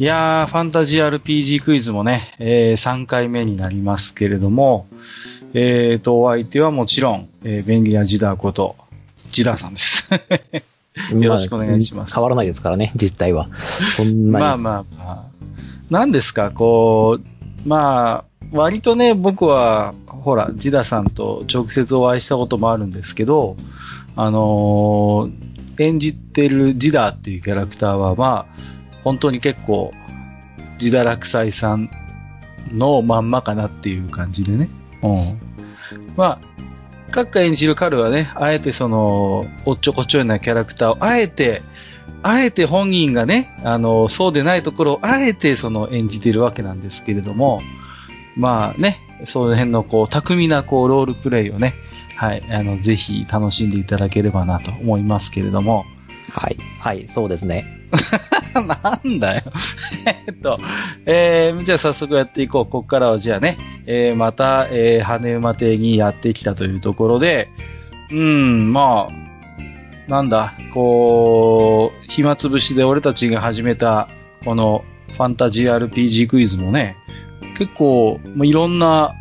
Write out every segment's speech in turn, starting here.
いやー、ファンタジー RPG クイズもね、えー、3回目になりますけれども、えーと、お相手はもちろん、えー、便利なジダーこと、ジダーさんです。よろしくお願いします、まあ。変わらないですからね、実態は。そんなに。まあまあまあ。何ですか、こう、まあ、割とね、僕は、ほら、ジダさんと直接お会いしたこともあるんですけど、あのー、演じてるジダっていうキャラクターは、まあ、本当に結構、ジダ落斎さんのまんまかなっていう感じでね。うん。まあ、各家演じる彼はね、あえてその、おっちょこちょいなキャラクターを、あえて、あえて本人がね、あの、そうでないところを、あえてその演じているわけなんですけれども、まあね、その辺のこう、巧みなこう、ロールプレイをね、はい、あの、ぜひ楽しんでいただければなと思いますけれども。はい、はい、そうですね。なんだよ えっと、えー、じゃあ早速やっていこう。ここからはじゃあね、えー、また、えー、羽馬亭にやってきたというところで、うん、まあ、なんだ、こう、暇つぶしで俺たちが始めた、このファンタジー RPG クイズもね、結構、いろんな、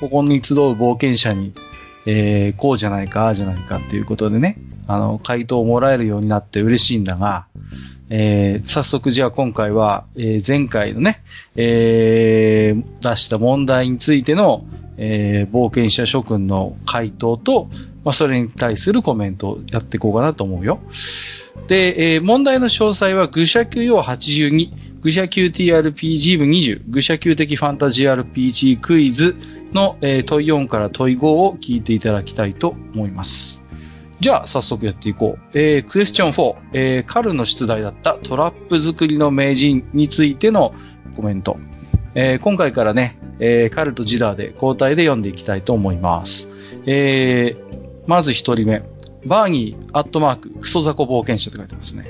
ここに集う冒険者に、えー、こうじゃないか、ああじゃないかっていうことでね、あの、回答をもらえるようになって嬉しいんだが、えー、早速じゃあ今回は、えー、前回のね、えー、出した問題についての、えー、冒険者諸君の回答と、まあ、それに対するコメントをやっていこうかなと思うよ。で、えー、問題の詳細は愚者級用82、愚者級 TRPG 部20、愚者級的ファンタジー RPG クイズの、えー、問い4から問い5を聞いていただきたいと思います。じゃあ、早速やっていこう。えー、クエスチョン4、えー、カルの出題だったトラップ作りの名人についてのコメント。えー、今回からね、えー、カルとジダーで交代で読んでいきたいと思います。えー、まず一人目。バーニー、アットマーク、クソザコ冒険者って書いてますね。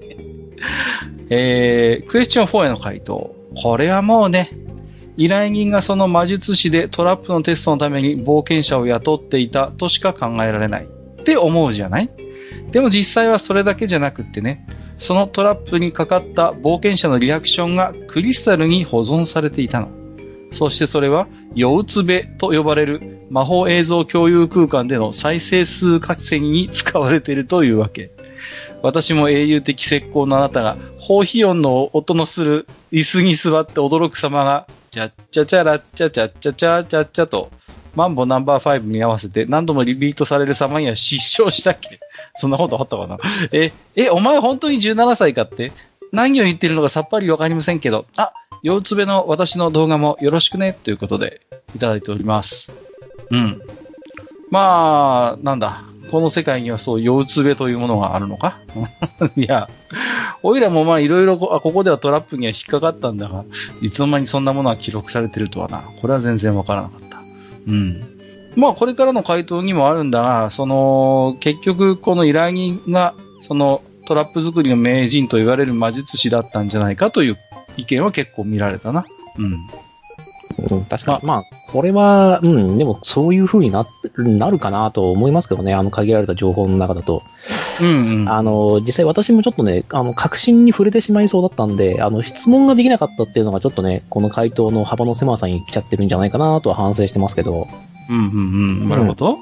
えー、クエスチョン4への回答。これはもうね、依頼人がその魔術師でトラップのテストのために冒険者を雇っていたとしか考えられない。って思うじゃない？でも実際はそれだけじゃなくってね、そのトラップにかかった冒険者のリアクションがクリスタルに保存されていたの。そしてそれは、ヨウツベと呼ばれる魔法映像共有空間での再生数稼ぎに使われているというわけ。私も英雄的石膏のあなたが、ホーヒヨンの音のする椅子に座って驚く様が、チャッチャチャラッチャチャッチャチャチャッチャと、マンボナンバー5に合わせて何度もリピートされる様には失笑したっけ？そんなことあったかな？え、え、お前本当に17歳かって？何を言ってるのかさっぱりわかりませんけど、あ、腰つべの私の動画もよろしくね？ということでいただいております。うん。まあ、なんだ？この世界にはそう、腰つべというものがあるのか？いや、おいらもまあいろいろここではトラップには引っかかったんだが、いつの間にそんなものが記録されてるとはな。これは全然わからなかった。うん。まあ、これからの回答にもあるんだが、その、結局、この依頼人が、その、トラップ作りの名人と言われる魔術師だったんじゃないかという意見は結構見られたな。うん。うん、確かに。まあ、これは、うん、でもそういう風にな、なるかなと思いますけどね、あの限られた情報の中だと。うんうん、あの、実際私もちょっとね、あの、確信に触れてしまいそうだったんで、あの、質問ができなかったっていうのがちょっとね、この回答の幅の狭さに来ちゃってるんじゃないかなとは反省してますけど。うんうんうん、なるほど。うん、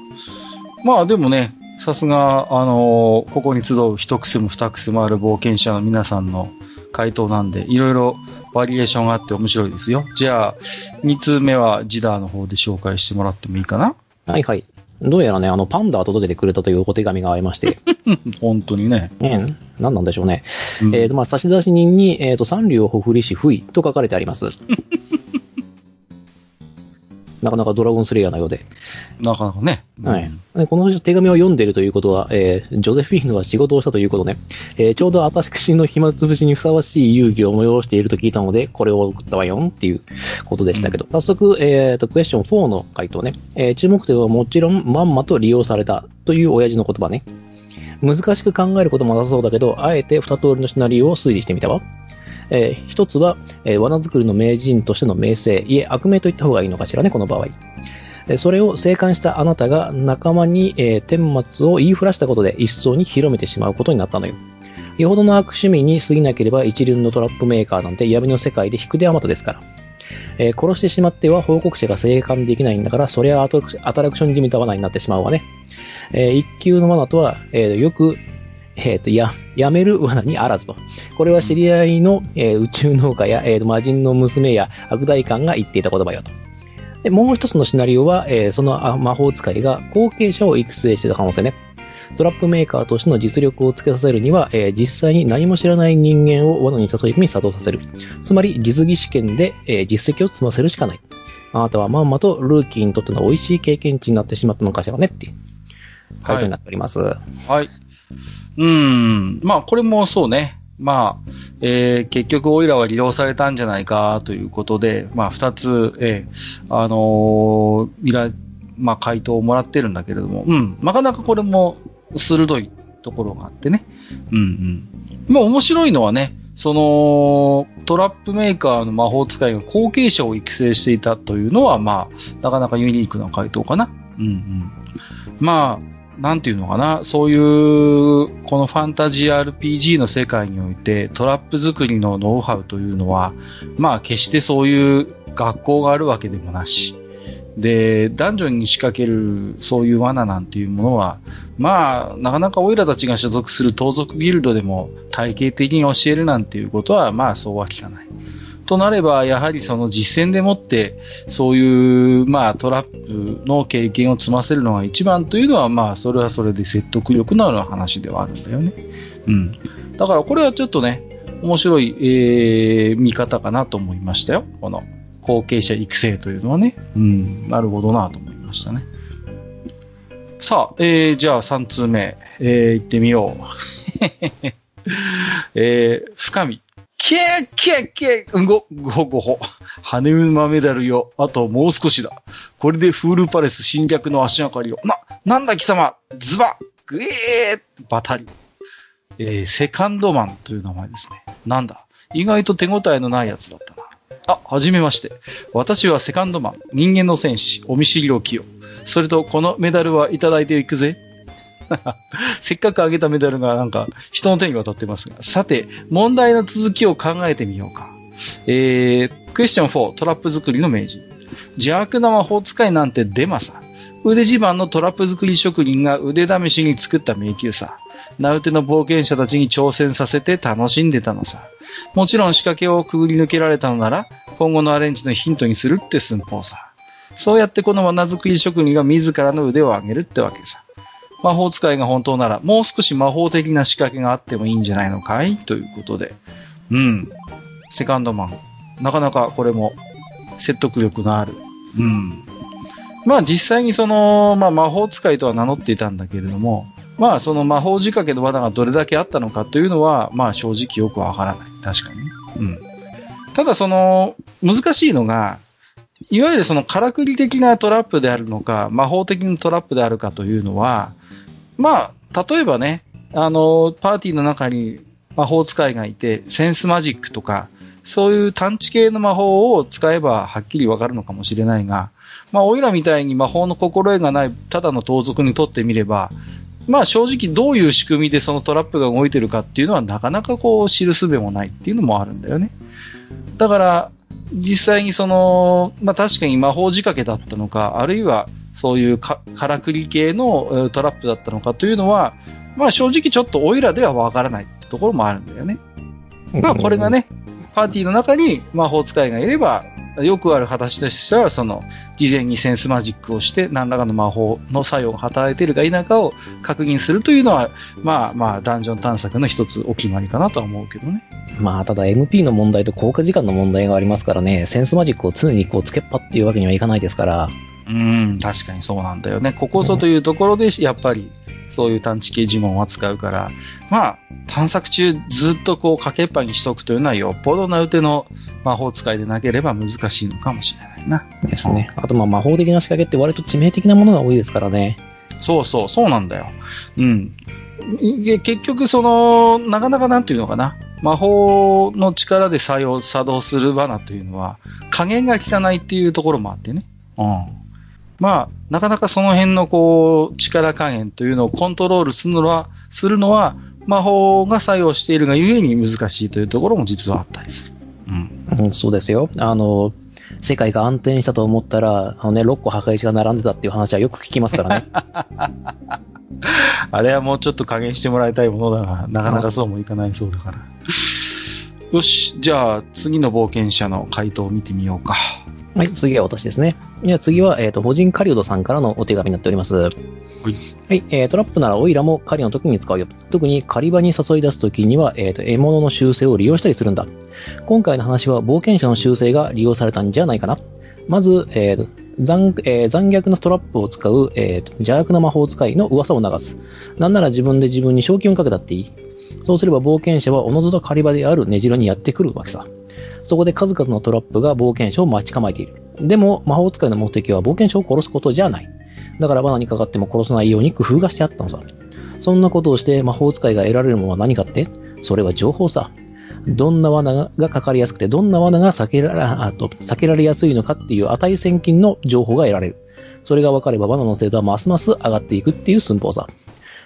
まあでもね、さすが、あのここに集う一癖も二癖もある冒険者の皆さんの回答なんで、いろいろバリエーションがあって面白いですよ。じゃあ、2通目はジダーの方で紹介してもらってもいいかな？はいはい。どうやらね、あの、パンダが届けてくれたというお手紙がありまして。本当にね。うん。何なんでしょうね。うん、えっ、ー、と、まあ、差出人に、えっ、ー、と、三流ほふりし不意と書かれてあります。なかなかドラゴンスレイヤーのようで。なかなかね。はい。この手紙を読んでいるということは、えー、ジョゼフィーヌは仕事をしたということね。えー、ちょうど私の暇つぶしにふさわしい遊戯を催していると聞いたので、これを送ったわよっていうことでしたけど、うん、早速、えっ、ー、と、クエスチョン4の回答ね。えー、注目点はもちろんまんまと利用されたという親父の言葉ね。難しく考えることもなさそうだけど、あえて二通りのシナリオを推理してみたわ。えー、一つは、えー、罠作りの名人としての名声、いえ、悪名と言った方がいいのかしらね、この場合。それを生還したあなたが仲間に、えー、天末を言いふらしたことで一層に広めてしまうことになったのよ。よほどの悪趣味に過ぎなければ一流のトラップメーカーなんて闇の世界で引く手あまたですから。えー殺してしまっては報告者が生還できないんだから、それはアトラクアトラクションじみた罠になってしまうわね。えー一級の罠とは、えーよく、えーと、や、やめる罠にあらずと。これは知り合いの、えー宇宙農家や、えーと魔人の娘や悪大官が言っていた言葉よと。で、もう一つのシナリオは、えーその魔法使いが後継者を育成してた可能性ね。トラップメーカーとしての実力をつけさせるには、えー実際に何も知らない人間を罠に誘い込み作動させる。つまり、実技試験で、えー実績を積ませるしかない。あなたはまんまとルーキーにとっての美味しい経験値になってしまったのかしらねっていう回答になっております。はい。うん。まあ、これもそうね。まあ、えー結局、オイラは利用されたんじゃないかということで、まあ、二つ、えーあのー、まあ、回答をもらってるんだけれども、うん。なかなかこれも鋭いところがあってね。うんうん。まあ、面白いのはね、その、トラップメーカーの魔法使いが後継者を育成していたというのは、まあ、なかなかユニークな回答かな。うんうん。まあ、なんていうのかな、そういう、このファンタジー RPG の世界において、トラップ作りのノウハウというのは、まあ、決してそういう学校があるわけでもなし、で、ダンジョンに仕掛ける、そういう罠なんていうものは、まあ、なかなかオイラたちが所属する盗賊ギルドでも体系的に教えるなんていうことは、まあ、そうは聞かない。となれば、やはりその実践でもって、そういう、まあ、トラップの経験を積ませるのが一番というのは、まあ、それはそれで説得力のある話ではあるんだよね。うん。だから、これはちょっとね、面白い、えー、見方かなと思いましたよ。この、後継者育成というのはね。うん、なるほどなと思いましたね。さあ、えー、じゃあ3通目、えー、行ってみよう。えー、深見。けーけーけーご、ご、ごほ。羽馬メダルよ。あともう少しだ。これでフールパレス侵略の足がかりを。な、なんだ貴様ズバグエーバタリ。えー、セカンドマンという名前ですね。なんだ意外と手応えのないやつだったな。あ、はじめまして。私はセカンドマン、人間の戦士、お見知りおきよ。それと、このメダルはいただいていくぜ。せっかくあげたメダルがなんか人の手に渡ってますが。さて、問題の続きを考えてみようか。えー、クエスチョン4、トラップ作りの名人。邪悪な魔法使いなんてデマさ。腕自慢のトラップ作り職人が腕試しに作った迷宮さ。名うての冒険者たちに挑戦させて楽しんでたのさ。もちろん仕掛けをくぐり抜けられたのなら、今後のアレンジのヒントにするって寸法さ。そうやってこの罠作り職人が自らの腕を上げるってわけさ。魔法使いが本当なら、もう少し魔法的な仕掛けがあってもいいんじゃないのかい？ということで。うん。セカンドマン。なかなかこれも説得力のある。うん。まあ実際にその、まあ魔法使いとは名乗っていたんだけれども、まあその魔法仕掛けの罠がどれだけあったのかというのは、まあ正直よくわからない。確かに。うん。ただその、難しいのが、いわゆるそのからくり的なトラップであるのか、魔法的なトラップであるかというのは、まあ、例えばね、あの、パーティーの中に魔法使いがいて、センスマジックとか、そういう探知系の魔法を使えばはっきりわかるのかもしれないが、まあ、オイラみたいに魔法の心得がない、ただの盗賊にとってみれば、まあ正直どういう仕組みでそのトラップが動いてるかっていうのはなかなかこう知るすべもないっていうのもあるんだよね。だから、実際にその、まあ確かに魔法仕掛けだったのか、あるいはそういうかからくり系のえートラップだったのかというのは、まあ正直ちょっとオイラではわからないってところもあるんだよね。まあこれがね、パーティーの中に魔法使いがいれば、よくある形としては、その、事前にセンスマジックをして、何らかの魔法の作用が働いているか否かを確認するというのは、まあまあ、ダンジョン探索の一つお決まりかなとは思うけどね。まあ、ただ MP の問題と効果時間の問題がありますからね、センスマジックを常にこうつけっぱっていうわけにはいかないですから、うん、確かにそうなんだよね。ここぞというところで、やっぱり、そういう探知系呪文は使うから、まあ、探索中ずっとこう、かけっぱにしとくというのは、よっぽどなうての魔法使いでなければ難しいのかもしれないな。ですね。あとまあ魔法的な仕掛けって割と致命的なものが多いですからね。そうそう、そうなんだよ。うん。い結局、その、なかなかなんていうのかな。魔法の力で作用、作動する罠というのは、加減が効かないっていうところもあってね。うん。まあ、なかなかその辺のこう、力加減というのをコントロールするのは、するのは、魔法が作用しているがゆえに難しいというところも実はあったりする。うん。うん、そうですよ。あの、世界が安定したと思ったら、あのね、6個墓石が並んでたっていう話はよく聞きますからね。あれはもうちょっと加減してもらいたいものだが、なかなかそうもいかないそうだから。よし、じゃあ次の冒険者の回答を見てみようか。はい、次は私ですね。いや、次は、えっ、と、法人カリオドさんからのお手紙になっております。はいえートラップならオイラも狩りの時に使うよ。特に狩り場に誘い出す時には、えーと、獲物の習性を利用したりするんだ。今回の話は冒険者の習性が利用されたんじゃないかな。まず、えーと残えー残虐なストラップを使う、えーと邪悪な魔法使いの噂を流す。なんなら自分で自分に賞金をかけたっていい。そうすれば冒険者はおのずと狩り場である根城にやってくるわけさ。そこで数々のトラップが冒険者を待ち構えている。でも、魔法使いの目的は冒険者を殺すことじゃない。だから罠にかかっても殺さないように工夫がしてあったのさ。そんなことをして魔法使いが得られるものは何かって？それは情報さ。どんな罠がかかりやすくて、どんな罠が避けられ、あと避けられやすいのかっていう値千金の情報が得られる。それが分かれば罠の精度はますます上がっていくっていう寸法さ。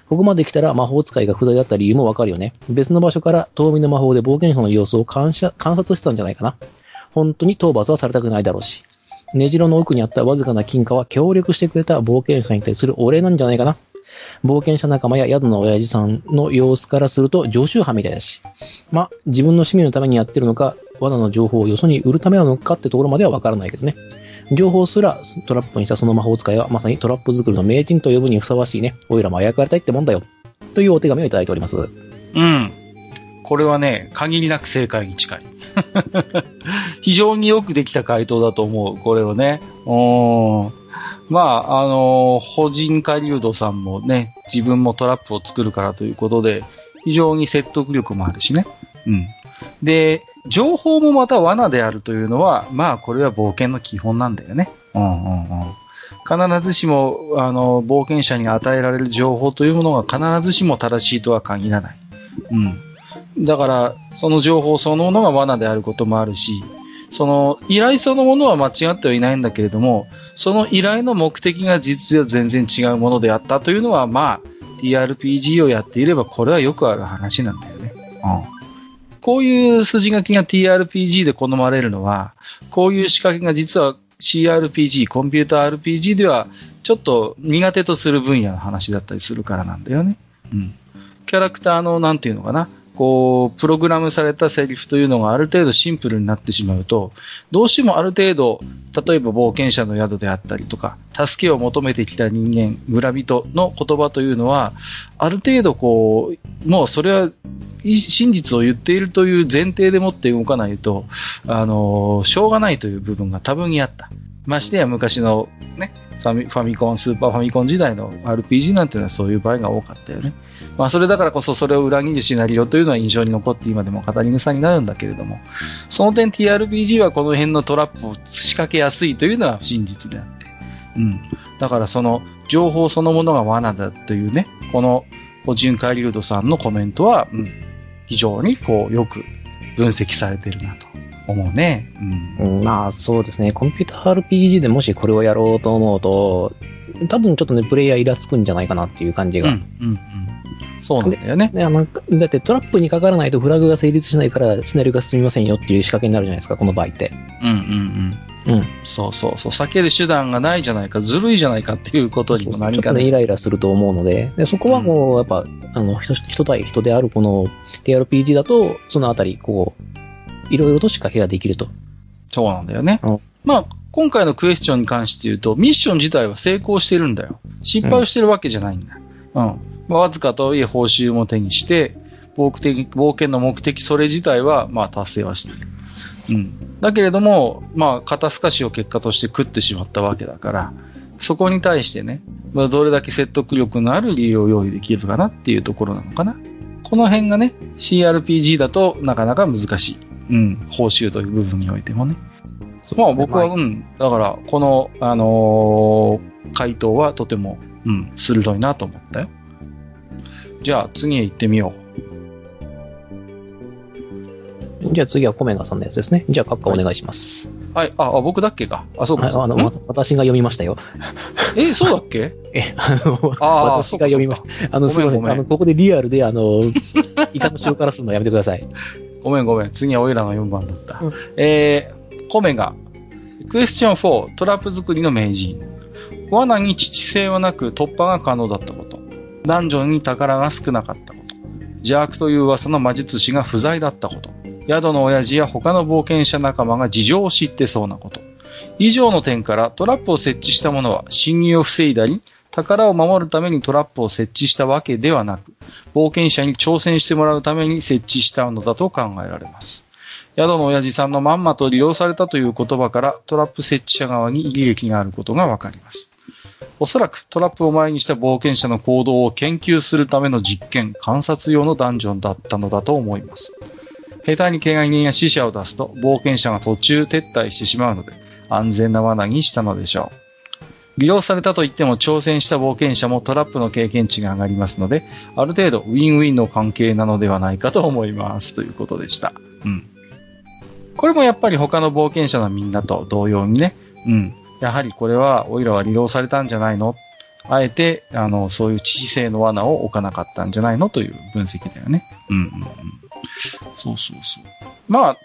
ここまで来たら魔法使いが不在だった理由もわかるよね。別の場所から遠見の魔法で冒険者の様子を観察してたんじゃないかな。本当に討伐はされたくないだろうし。根城の奥にあったわずかな金貨は協力してくれた冒険者に対するお礼なんじゃないかな。冒険者仲間や宿の親父さんの様子からすると常習犯みたいだし。ま、自分の趣味のためにやってるのか、罠の情報をよそに売るためなのかってところまではわからないけどね。情報すらトラップにしたその魔法使いはまさにトラップ作りの名人と呼ぶにふさわしいね。おいらもあやかれたいってもんだよ。というお手紙をいただいております。うん。これはね、限りなく正解に近い。非常によくできた回答だと思う、これをね。うん。まあ、あの、法人カリウドさんもね、自分もトラップを作るからということで、非常に説得力もあるしね。うん。で、情報もまた罠であるというのは、まあ、これは冒険の基本なんだよね。うんうんうん。必ずしも、あの、冒険者に与えられる情報というものが必ずしも正しいとは限らない。うん。だから、その情報そのものが罠であることもあるし、その依頼そのものは間違ってはいないんだけれども、その依頼の目的が実は全然違うものであったというのは、まあ、TRPG をやっていればこれはよくある話なんだよね。うん。こういう筋書きが TRPG で好まれるのは、こういう仕掛けが実は CRPG、コンピューター RPG ではちょっと苦手とする分野の話だったりするからなんだよね。うん。キャラクターの、なんていうのかな、こう、プログラムされたセリフというのがある程度シンプルになってしまうと、どうしてもある程度、例えば冒険者の宿であったりとか、助けを求めてきた人間、村人の言葉というのは、ある程度こう、もうそれは真実を言っているという前提でもって動かないと、あの、しょうがないという部分が多分にあった。ましてや昔のね、ファミファミコン、スーパーファミコン時代の RPG なんていうのはそういう場合が多かったよね。まあそれだからこそそれを裏切るシナリオというのは印象に残って今でも語り草になるんだけれども、その点 TRPG はこの辺のトラップを仕掛けやすいというのは真実であって。うん。だからその情報そのものが罠だというね、このオジュン・カリュードさんのコメントは、うん、非常にこうよく分析されてるなと思うね。うん。うんまあそうですね、コンピューター RPG でもしこれをやろうと思うと、多分ちょっとね、プレイヤーイラつくんじゃないかなっていう感じが。うん、うん、うん。そうなんだよね。ね、あの、だってトラップにかからないとフラグが成立しないからシナリオが進みませんよっていう仕掛けになるじゃないですか、この場合って。うん、うん、うん。うん。そうそうそう。避ける手段がないじゃないか、ずるいじゃないかっていうことにもちょっとね、イ何かね。ライラすると思うので、でそこはこう、やっぱ、あの、人人対人であるこの TRPG だと、そのあたり、こう、いろいろと仕掛けができると。そうなんだよねうん。まあ、今回のクエスチョンに関して言うと、ミッション自体は成功してるんだよ。失敗をしてるわけじゃないんだ。うん。まあ、わずかとはいえ報酬も手にして、冒険冒険の目的、それ自体は、まあ、達成はしている。うん。だけれども、まあ、肩透かしを結果として食ってしまったわけだから、そこに対してね、まあ、どれだけ説得力のある理由を用意できるかなっていうところなのかな。この辺がね、CRPG だとなかなか難しい。うん。報酬という部分においてもね。まあ僕は、まうん。だから、この、あのー回答はとても、うん、鋭いなと思ったよ。じゃあ次へ行ってみよじゃあ次はコメガさんのやつですね。じゃあ、閣下お願いします。はい。あ、あ僕だっけか。あ、そうか。はい、あの、私が読みましたよ。え、そうだっけ？え、あの、あー私が読みました。あの、すいませんあの、ここでリアルで、あの、イカの塩辛するのやめてください。ごめんごめん。次はオイラの4番だった。うんえー、コメが、クエスチョン4、トラップ作りの名人。罠に致死性はなく突破が可能だったこと。ダンジョンに宝が少なかったこと。邪悪という噂の魔術師が不在だったこと。宿の親父や他の冒険者仲間が事情を知ってそうなこと。以上の点からトラップを設置した者は侵入を防いだり、宝を守るためにトラップを設置したわけではなく、冒険者に挑戦してもらうために設置したのだと考えられます。宿の親父さんのまんまと利用されたという言葉からトラップ設置者側に利益があることがわかります。おそらくトラップを前にした冒険者の行動を研究するための実験、観察用のダンジョンだったのだと思います。下手に怪我人や死者を出すと冒険者が途中撤退してしまうので安全な罠にしたのでしょう。利用されたと言っても挑戦した冒険者もトラップの経験値が上がりますので、ある程度ウィンウィンの関係なのではないかと思います。ということでした。うん。これもやっぱり他の冒険者のみんなと同様にね、うん。やはりこれは、オイラは利用されたんじゃないの？あえて、あの、そういう致死性の罠を置かなかったんじゃないの？という分析だよね。うんうんうん。そうそうそう。まあ、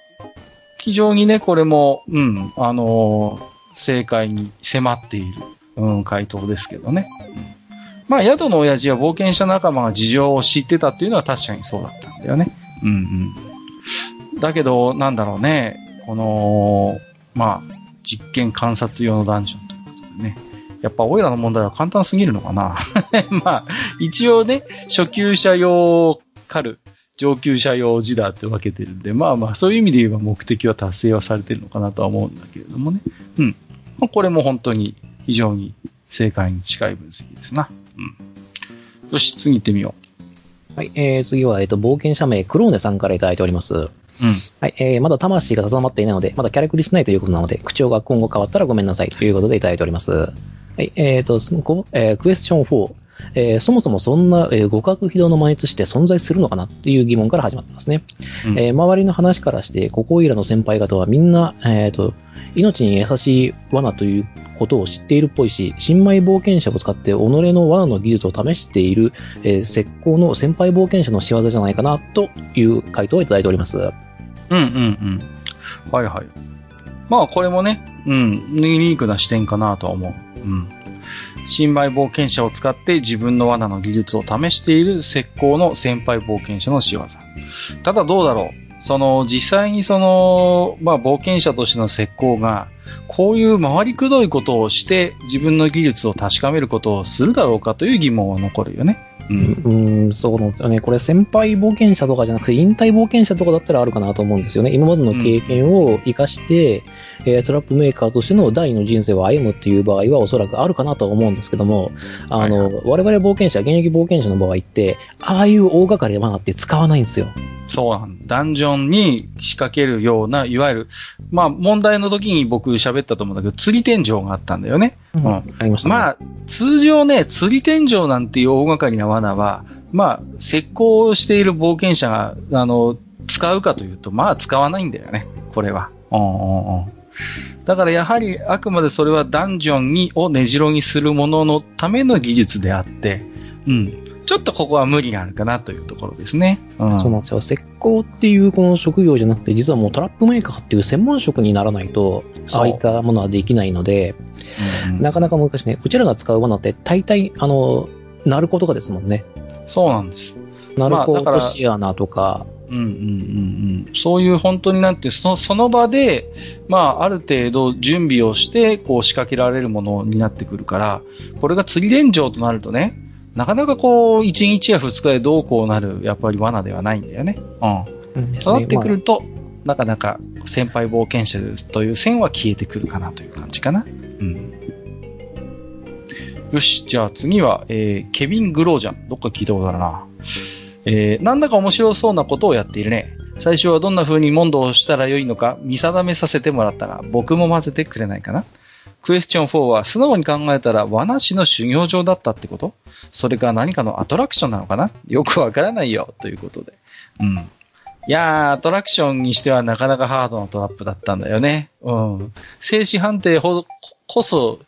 非常にね、これも、うん、あのー正解に迫っている、うん、回答ですけどね。うんまあ、宿の親父は冒険者仲間が事情を知ってたっていうのは確かにそうだったんだよね。うんうん。だけど、なんだろうね、この、まあ、実験観察用のダンジョンということでね。やっぱ、オイラの問題は簡単すぎるのかな。まあ、一応ね、初級者用狩る、上級者用ジダーって分けてるんで、まあまあ、そういう意味で言えば目的は達成はされてるのかなとは思うんだけれどもね。うん。まあこれも本当に非常に正解に近い分析ですな。うん。よし、次行ってみよはい、えー、次は、えっ、と、冒険者名、クローネさんからいただいております。う。うん。はい、えー、まだ魂が定まっていないので、まだキャラクリしないということなので、口調が今後変わったらごめんなさいということでいただいております。はい、えーと、そのこえークエスチョン4。えーそもそもそんな、えー互角非道の魔術師って存在するのかなっていう疑問から始まってますね。うんえー周りの話からして、ここいらの先輩方はみんな、えーと、命に優しい罠ということを知っているっぽいし、新米冒険者を使って己の罠の技術を試している、えー石膏の先輩冒険者の仕業じゃないかな、という回答をいただいております。うんうんうん。はいはい。まあこれもね、うん、ユニークな視点かなとは思う。うん。新米冒険者を使って自分の罠の技術を試している石膏の先輩冒険者の仕業。ただどうだろう。その、実際にその、まあ冒険者としての石膏が、こういう回りくどいことをして自分の技術を確かめることをするだろうかという疑問は残るよね。う。うんん、ん、そうなんですよね。これ先輩冒険者とかじゃなくて、引退冒険者とかだったらあるかなと思うんですよね。今までの経験を活かして、えートラップメーカーとしての第二の人生を歩むっていう場合はおそらくあるかなとは思うんですけども、あの、はい我々冒険者、現役冒険者の場合って、ああいう大掛かりな罠って使わないんですよ。そうなんだ。ダンジョンに仕掛けるような、いわゆる、まあ問題の時に僕喋ったと思うんだけど、釣り天井があったんだよね。うんありましたね。まあ、通常ね、釣り天井なんていう大掛かりな罠は、まあ、石膏をしている冒険者が、あの、使うかというと、まあ、使わないんだよね。これは。うんうんうん。だからやはり、あくまでそれはダンジョンに、を根城にするもののための技術であって、うん。ちょっとここは無理があるかなというところですね。うん。そうなんですよ。石膏っていうこの職業じゃなくて、実はもうトラップメーカーっていう専門職にならないと、そうああいったものはできないので、うんうんなかなか難しいね。うちらが使う罠って大体、あの、ナルコとかですもんね。そうなんです。ナルコまあだからとシアナとか、うんうんうんうん。そういう本当になんて、そのその場で、まあ、ある程度準備をして、こう仕掛けられるものになってくるから、これが釣り連城となるとね、なかなかこう、1日や2日でどうこうなる、やっぱり罠ではないんだよね。うん。うんとなってくまると、なかなか先輩冒険者という線は消えてくるかなという感じかな。うん。よし、じゃあ次は、えー、ケビン・グロージャン。どっか聞いたことあるな。えー、なんだか面白そうなことをやっているね。最初はどんな風に問答をしたらよいのか見定めさせてもらったが、僕も混ぜてくれないかなクエスチョン4は素直に考えたら罠師の修行場だったってこと？それか何かのアトラクションなのかな？よくわからないよ。ということで。うん。いやー、アトラクションにしてはなかなかハードなトラップだったんだよね。うん。静止判定ほどこそ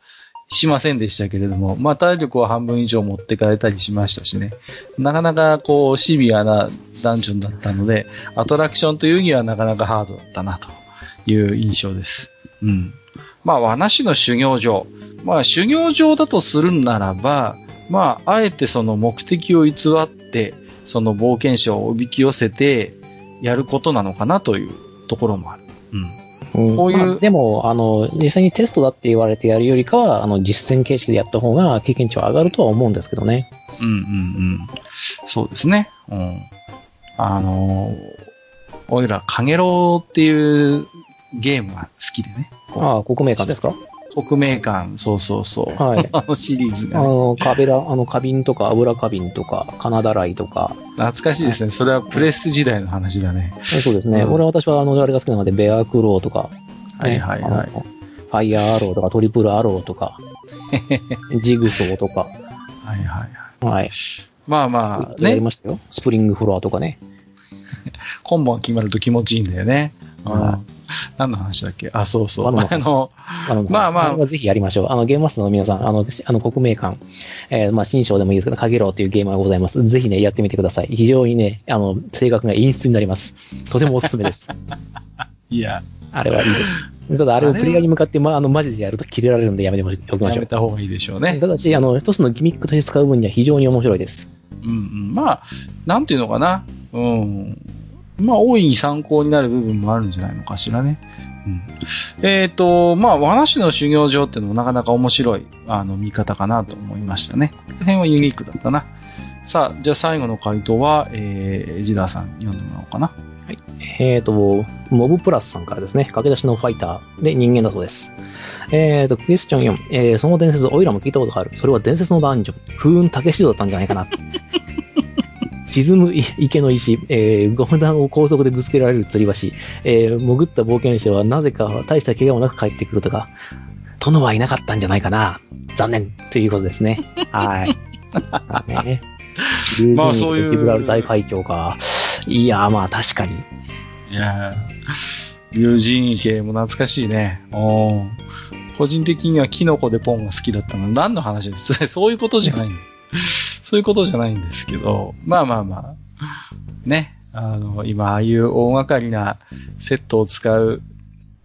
しませんでしたけれども、まあ体力は半分以上持ってかれたりしましたしね。なかなかこうシビアなダンジョンだったので、アトラクションというにはなかなかハードだったなという印象です。うん。まあ、和しの修行場。まあ、修行場だとするならば、まあ、あえてその目的を偽って、その冒険者をおびき寄せて、やることなのかなというところもある。うん。うんこういうまあでも、あの、実際にテストだって言われてやるよりかは、あの、実践形式でやった方が経験値は上がるとは思うんですけどね。うんうんうん。そうですね。うん。あのー、おいら、かげろうっていうゲームが好きでね。ああ、国名館ですか？国名館、そうそうそう。はい。あのシリーズがね、あの、カベラ、あの、花瓶とか油花瓶とか、カナダライとか、懐かしいですね。それはプレステ時代の話だね。そうですね。うん俺は私は、あの、あれが好きなので、ベアクローとか、はいはいはいファイヤーアローとか、トリプルアローとか、ジグソーとか、はいはいはい。はい。まあまあ、やりね、ましたよ。スプリングフロアとかね。コンボが決まると気持ちいいんだよね。うんは 何の話だっけ？あ、そうそう。罠の話あの、あの、まあまあぜひやりましょう。あの、ゲームマスターの皆さん、あの、あの、国名館、えーまあ、新章でもいいですけど、かげろうというゲームがございます。ぜひね、やってみてください。非常にね、あの、性格が陰湿になります。とてもおすすめです。いや、あれはいいです。ただ、あれをプレイヤーに向かって、まあ、あの、マジでやると切れられるんでやめておきましょう。やめた方がいいでしょうね。ただし、あの、一つのギミックとして使う分には非常に面白いです。うんうん。まあ、なんていうのかな。うん。まあ、大いに参考になる部分もあるんじゃないのかしらね。うん。えっ、と、まあ、和梨の修行場っていうのもなかなか面白い、あの、見方かなと思いましたね。この辺はユニークだったな。さあ、じゃあ最後の回答は、えー、ジダーさん読んでもらおうかな。はいえっ、と、モブプラスさんからですね、駆け出しのファイターで人間だそうです。えっ、と、クエスチョン4、えーその伝説、オイラも聞いたことがある。それは伝説のダンジョン。風雲竹城だったんじゃないかな。沈む池の石、えー、ゴム弾を高速でぶつけられる吊り橋、えー潜った冒険者はなぜか大した怪我もなく帰ってくるとか、殿はいなかったんじゃないかな。残念。ということですね。はい。まあね。まあそういうジブラルタル海峡か。いや、まあ確かに。いやー、友人系も懐かしいね。おー個人的にはキノコでポンが好きだったの。何の話です？そういうことじゃない。そういうことじゃないんですけど、まあまあまあ、ね。あの、今、ああいう大掛かりなセットを使う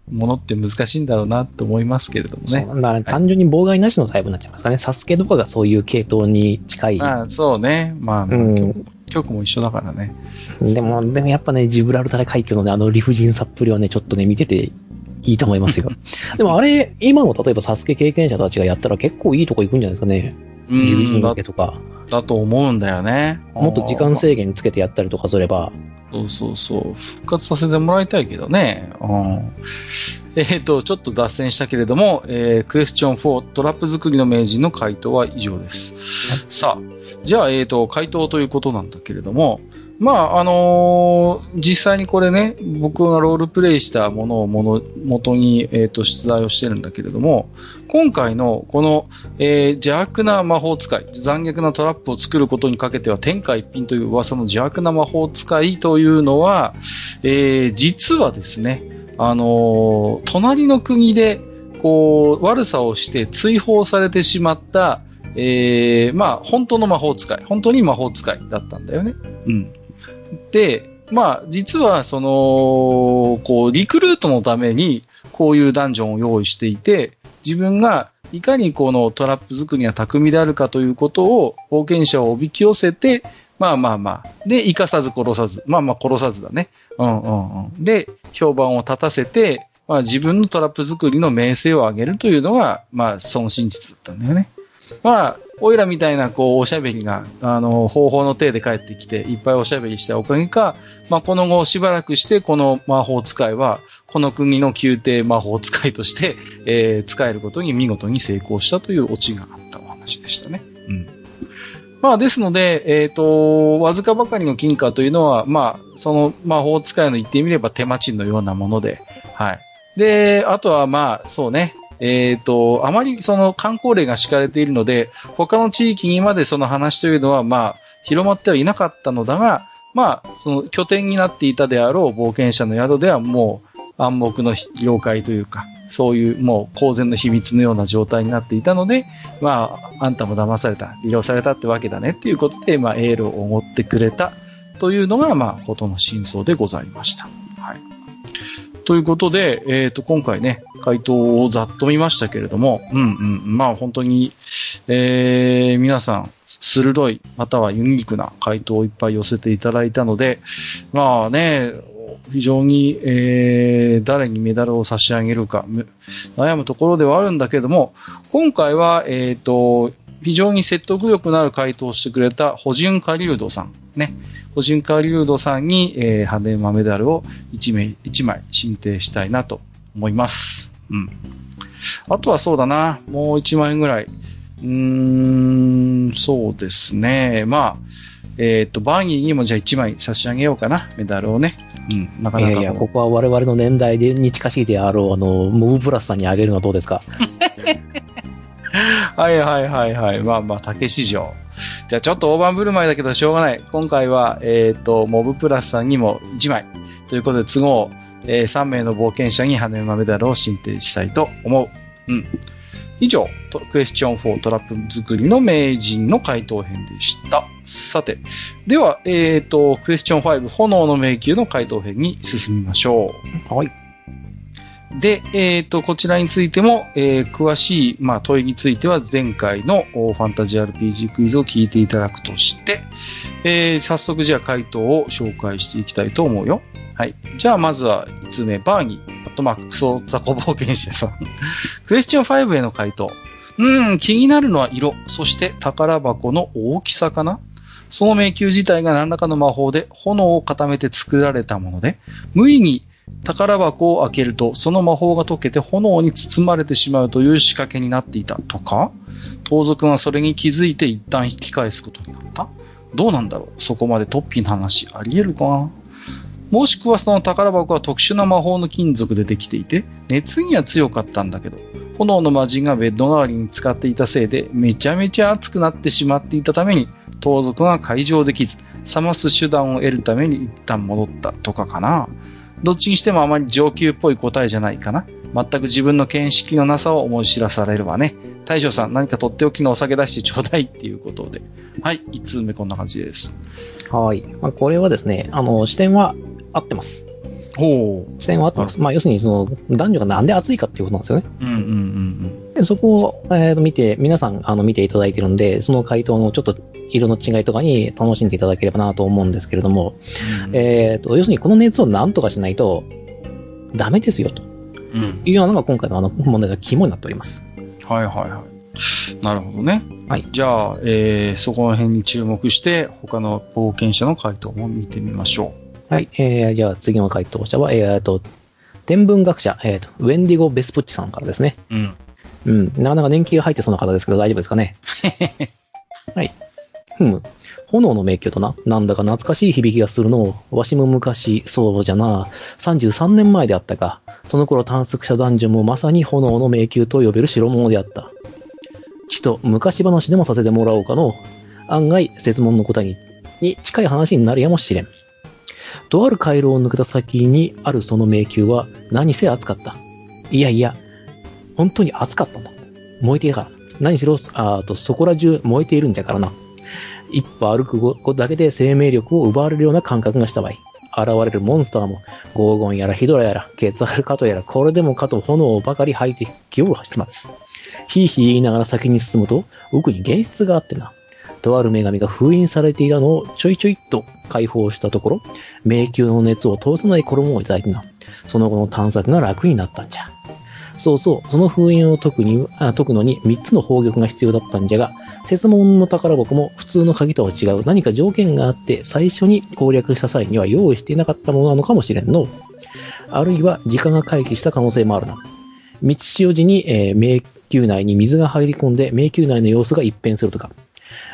ものって難しいんだろうなと思いますけれどもね。そう単純に妨害なしのタイプになっちゃいますかね。サスケとかがそういう系統に近い。まあ、そうね。まあ、まあうん曲曲も一緒だからね。でも、でもやっぱね、ジブラルタル海峡のね、あの理不尽さっぷりはね、ちょっとね、見てていいと思いますよ。でもあれ、今の例えばサスケ経験者たちがやったら結構いいとこ行くんじゃないですかね。うん、だグ系とか。だと思うんだよね。もっと時間制限つけてやったりとかすれば。そうそうそう。復活させてもらいたいけどね。うん。えっ、と、ちょっと脱線したけれども、えークエスチョン4、トラップ作りの名人の回答は以上です。さあ、じゃあ、えっ、と、回答ということなんだけれども、まあ、あのー実際にこれね、僕がロールプレイしたものをもの元に、えっ、と、出題をしてるんだけれども、今回のこの、えー邪悪な魔法使い、残虐なトラップを作ることにかけては天下一品という噂の邪悪な魔法使いというのは、えー実はですね、あの隣の国で、こう、悪さをして追放されてしまった、えーまあ、本当の魔法使い、本当に魔法使いだったんだよね。うん。で、まあ、実は、その、こう、リクルートのために、こういうダンジョンを用意していて、自分がいかにこのトラップ作りが巧みであるかということを、冒険者をおびき寄せて、まあまあまあ。で、生かさず殺さず。まあまあ殺さずだね。うんうんうん。で、評判を立たせて、まあ自分のトラップ作りの名声を上げるというのが、まあその真実だったんだよね。まあ、オイラみたいな、こう、おしゃべりが、あの、方法の手で帰ってきて、いっぱいおしゃべりしたおかげか、まあ、この後しばらくして、この魔法使いは、この国の宮廷魔法使いとして、えー使えることに見事に成功したというオチがあったお話でしたね。うん。まあ、ですので、えっ、と、わずかばかりの金貨というのは、まあ、その魔法使いの言ってみれば手間賃のようなもので、はい。で、あとはまあ、そうね、えっ、と、あまりその観光例が敷かれているので、他の地域にまでその話というのは、まあ、広まってはいなかったのだが、まあ、その拠点になっていたであろう冒険者の宿ではもう暗黙の了解というか、そういうもう公然の秘密のような状態になっていたので、まあ、あんたも騙された、利用されたってわけだねっていうことで、まあ、エールをおごってくれたというのが、まあ、ことの真相でございました。はい。ということで、えっ、と、今回ね、回答をざっと見ましたけれども、うんうん、まあ本当に、えー、皆さん、鋭い、またはユニークな回答をいっぱい寄せていただいたので、まあね、非常に、えー、誰にメダルを差し上げるか、悩むところではあるんだけども、今回は、えっ、と、非常に説得力のある回答をしてくれた、ホジュン・カリュードさん。ね。ホジュン・カリュードさんに、えー、ハネマメダルを1名、1枚申請したいなと思います。うん。あとはそうだな。もう1枚ぐらい。うーん、そうですね。まあ、えっ、と、バーニーにもじゃあ1枚差し上げようかな。メダルをね。うん。なかなか。いやいや、ここは我々の年代でに近しいであろう、あの、モブプラスさんにあげるのはどうですか？はいはいはいはい。まあまあ、竹市場。じゃあちょっと大盤振る舞いだけどしょうがない。今回は、えっ、と、モブプラスさんにも1枚。ということで、都合、えー3名の冒険者に羽馬メダルを申請したいと思う。うん。以上、クエスチョン4トラップ作りの名人の回答編でした。さて、では、えっ、と、クエスチョン5炎の迷宮の回答編に進みましょう。はい。で、えっ、と、こちらについても、えー詳しい、まあ、問いについては前回のファンタジー RPG クイズを聞いていただくとして、えー早速じゃあ回答を紹介していきたいと思うよ。はい。じゃあまずは5つ目、バーニー、あとマックスザコ冒険者さん。クエスチョン5への回答。うん、気になるのは色、そして宝箱の大きさかなその迷宮自体が何らかの魔法で炎を固めて作られたもので、無意に宝箱を開けると、その魔法が解けて炎に包まれてしまうという仕掛けになっていたとか盗賊がそれに気づいて一旦引き返すことになった。どうなんだろう？そこまでトッピーの話あり得るかな？もしくはその宝箱は特殊な魔法の金属でできていて、熱には強かったんだけど、炎の魔人がベッド代わりに使っていたせいで、めちゃめちゃ熱くなってしまっていたために、盗賊が解錠できず、冷ます手段を得るために一旦戻ったとかかな。どっちにしてもあまり上級っぽい答えじゃないかな。全く自分の見識のなさを思い知らされるわね。大将さん、何かとっておきのお酒出してちょうだいっていうことで。はい、1通目こんな感じです。はい。まあ、これはですね、あの、視点は合ってます。視点は合ってます。まあ、要するに、その、男女がなんで熱いかっていうことなんですよね。うんうんうんでそこを、えーと見て、皆さん、あの、見ていただいてるんで、その回答のちょっと色の違いとかに楽しんでいただければなと思うんですけれども、うん。えーと、要するにこの熱を何とかしないと、ダメですよ、とうん。いうようなのが今回のあの問題の肝になっております。はいはいはい。なるほどね。はい。じゃあ、えー、そこの辺に注目して、他の冒険者の回答も見てみましょはい、えー、じゃあ次の回答者は、えーと、天文学者、えーと、ウェンディゴ・ベスプッチさんからですね。う。うん。うん、なかなか年季が入ってそうな方ですけど大丈夫ですかね？はい。ふむ。炎の迷宮とな、なんだか懐かしい響きがするのを、わしも昔、そうじゃな、33年前であったが、その頃探索者ダンジョンもまさに炎の迷宮と呼べる代物であった。ちと昔話でもさせてもらおうかの。案外、説問の答えにに近い話になるやもしれん。とある回廊を抜けた先にあるその迷宮は何せ熱かった。いやいや、本当に熱かったんだ。燃えていたから。何しろ、あーと、そこら中燃えているんじゃからな。一歩歩くだけで生命力を奪われるような感覚がしたわい。現れるモンスターも、ゴーゴンやらヒドラやら、ケツアルカトやら、これでもかと炎ばかり吐いて気を走ってます。ひいひい言いながら先に進むと、奥に現実があってな。とある女神が封印されていたのをちょいちょいと解放したところ、迷宮の熱を通さない衣をいただいてな。その後の探索が楽になったんじゃ。そうそう、その封印を解くにあ解くのに3つの宝玉が必要だったんじゃが、説問の宝箱も普通の鍵とは違う何か条件があって、最初に攻略した際には用意していなかったものなのかもしれんの。あるいは時間が回帰した可能性もあるな。道潮時に、えー迷宮内に水が入り込んで迷宮内の様子が一変するとか。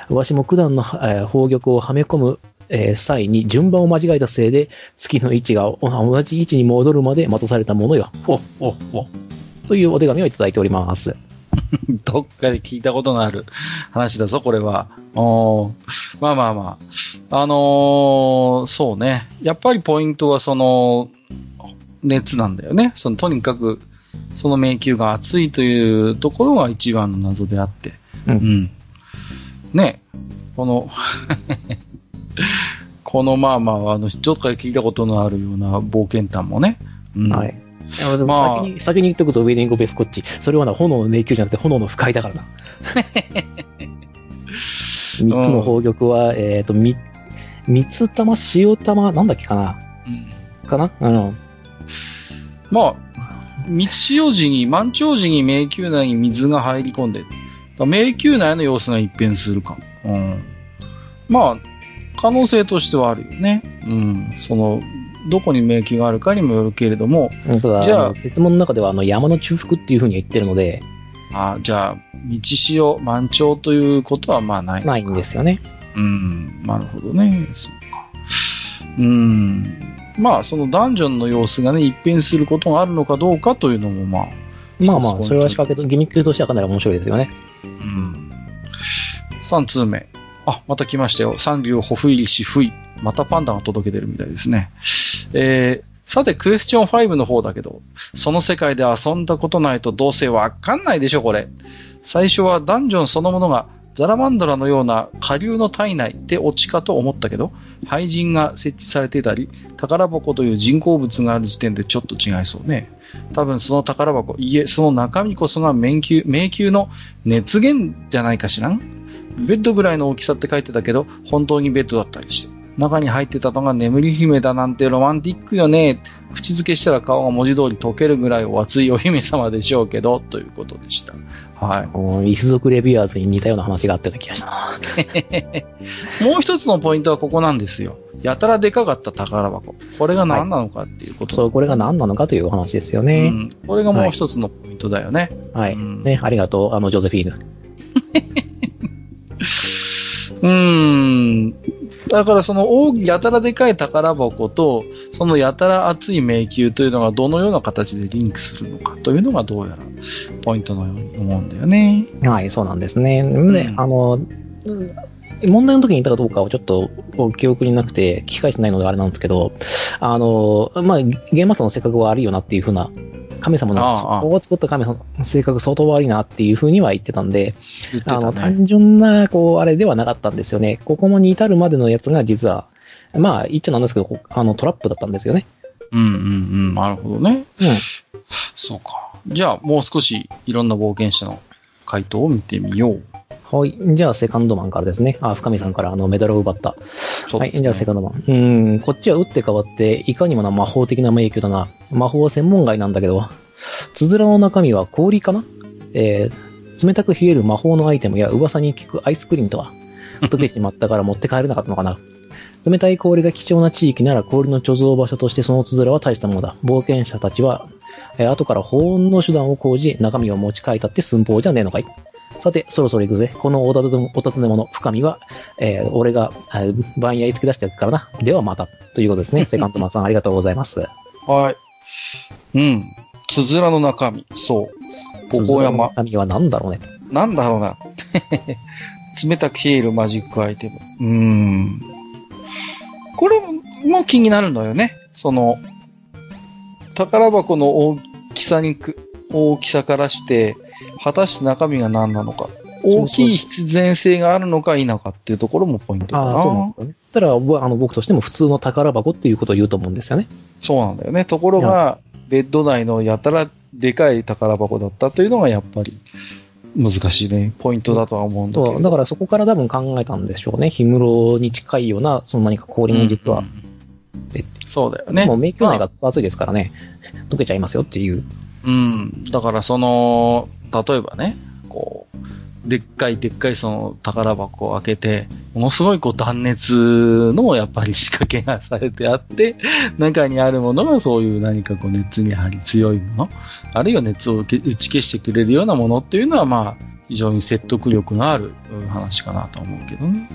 わしも九段の、えー宝玉をはめ込む、えー際に順番を間違えたせいで、月の位置がお同じ位置に戻るまで待たされたものよ。ほっほっほ。というお手紙をいただいております。どっかで聞いたことのある話だぞ、これは。おーまあまあまあ。あのーそうね。やっぱりポイントはその、熱なんだよね。その、とにかく、その迷宮が熱いというところが一番の謎であって。うんうん。ね。この、このまあまあ、あの、ちょっと聞いたことのあるような冒険譚もね。うん、はい。でもまあ先に、先に言っとくぞ、ウェディング・オブ・スコッチ。それはな、炎の迷宮じゃなくて炎の不快だからな。三つの宝玉は、えっ、と、み、三つ玉、塩玉、なんだっけかな？うんかな？うん。まあ、満ち潮時に、満潮時に迷宮内に水が入り込んで、迷宮内の様子が一変するか。うん。まあ、可能性としてはあるよね。うん。その、どこに迷宮があるかにもよるけれども、じゃあ説問の中では、あの、山の中腹っていうふうに言ってるので、あじゃあ、満ち潮、満潮ということはまあないないんですよね。うん、なるほどね。そうか。うん。まあ、そのダンジョンの様子がね、一変することがあるのかどうかというのも、まあ、まあまあ、それは仕掛けと、ギミックとしてはかなり面白いですよね。うん。3通目。あ、また来ましたよ。産業ホフイリシフイ。またパンダが届けてるみたいですね。えー、さて、クエスチョン5の方だけど、その世界で遊んだことないとどうせわかんないでしょ、これ。最初はダンジョンそのものがザラマンドラのような下流の体内で落ちかと思ったけど、廃人が設置されていたり、宝箱という人工物がある時点でちょっと違いそうね。多分その宝箱、いえ、その中身こそが迷宮迷宮の熱源じゃないかしらん？ベッドぐらいの大きさって書いてたけど、本当にベッドだったりして。中に入ってたのが眠り姫だなんてロマンティックよね。口づけしたら顔が文字通り溶けるぐらいお熱いお姫様でしょうけど、ということでした。はい。うん一族レビュアーズに似たような話があったような気がしたな。もう一つのポイントはここなんですよ。やたらでかかった宝箱。これが何なのかっていうこと。そう、これが何なのかというお話ですようね。ん。これがもう一つのポイントだよね。はい。うんね、ありがとう、あの、ジョゼフィーヌ。うーん。だからその大きやたらでかい宝箱と、そのやたら熱い迷宮というのがどのような形でリンクするのかというのがどうやらポイントのように思うんだよね。はい、そうなんですね。で、うんあの、問題の時に言ったかどうかはちょっと記憶になくて、聞き返してないのであれなんですけど、あの、まあ、ゲームマスターの性格は悪いよなっていうふうな、神様の、ここを作った神様の性格相当悪いなっていうふうには言ってたんで、言ってあの。単純な、こう、あれではなかったんですよね。ここに至るまでのやつが実は、まあ、言っちゃなんですけど、こあの、トラップだったんですよね。うんうんうん。なるほどね。うん。そうか。じゃあもう少しいろんな冒険者の回答を見てみよう。はい。じゃあ、セカンドマンからですね。あ、深見さんからあのメダルを奪った。はい。じゃあ、セカンドマン。うーん、こっちは打って変わって、いかにもな魔法的な迷宮だな。魔法は専門外なんだけど、つづらの中身は氷かな？えー、冷たく冷える魔法のアイテムや噂に聞くアイスクリームとは、溶けちまったから持って帰れなかったのかな。冷たい氷が貴重な地域なら氷の貯蔵場所としてそのつづらは大したものだ。冒険者たちは、えー後から保温の手段を講じ、中身を持ち帰ったって寸法じゃねえのかい？さて、そろそろ行くぜ。このおたずお尋ね者、深見は、えー俺が、えー番屋につけ出してやるからな。ではまた。ということですね。セカンドマンさん、ありがとうございます。はい。うん。つづらの中身。そう。ここ山。中身は何だろうね。なんだろうな。冷たく冷えるマジックアイテム。うーん。これも気になるのよね。その、宝箱の大きさにく、大きさからして、果たして中身が何なのか。大きい必然性があるのか否かっていうところもポイントかな。ああ、そうなんですよね。たら、ぼあの、僕としても普通の宝箱っていうことを言うと思うんですよね。そうなんだよね。ところが、ベッド内のやたらでかい宝箱だったというのがやっぱり難しいね。ポイントだとは思うんだけど。だからそこから多分考えたんでしょうね。氷室に近いような、その何か氷の実は。うんでそうだよね。もう迷宮内が熱いですからね。溶けちゃいますよっていう。うん。だからその、例えばね、こう、でっかいでっかいその宝箱を開けて、ものすごいこう断熱のやっぱり仕掛けがされてあって、中にあるものがそういう何かこう熱にやはり強いもの、あるいは熱を打ち消してくれるようなものっていうのはまあ、非常に説得力のある話かなと思うけどね。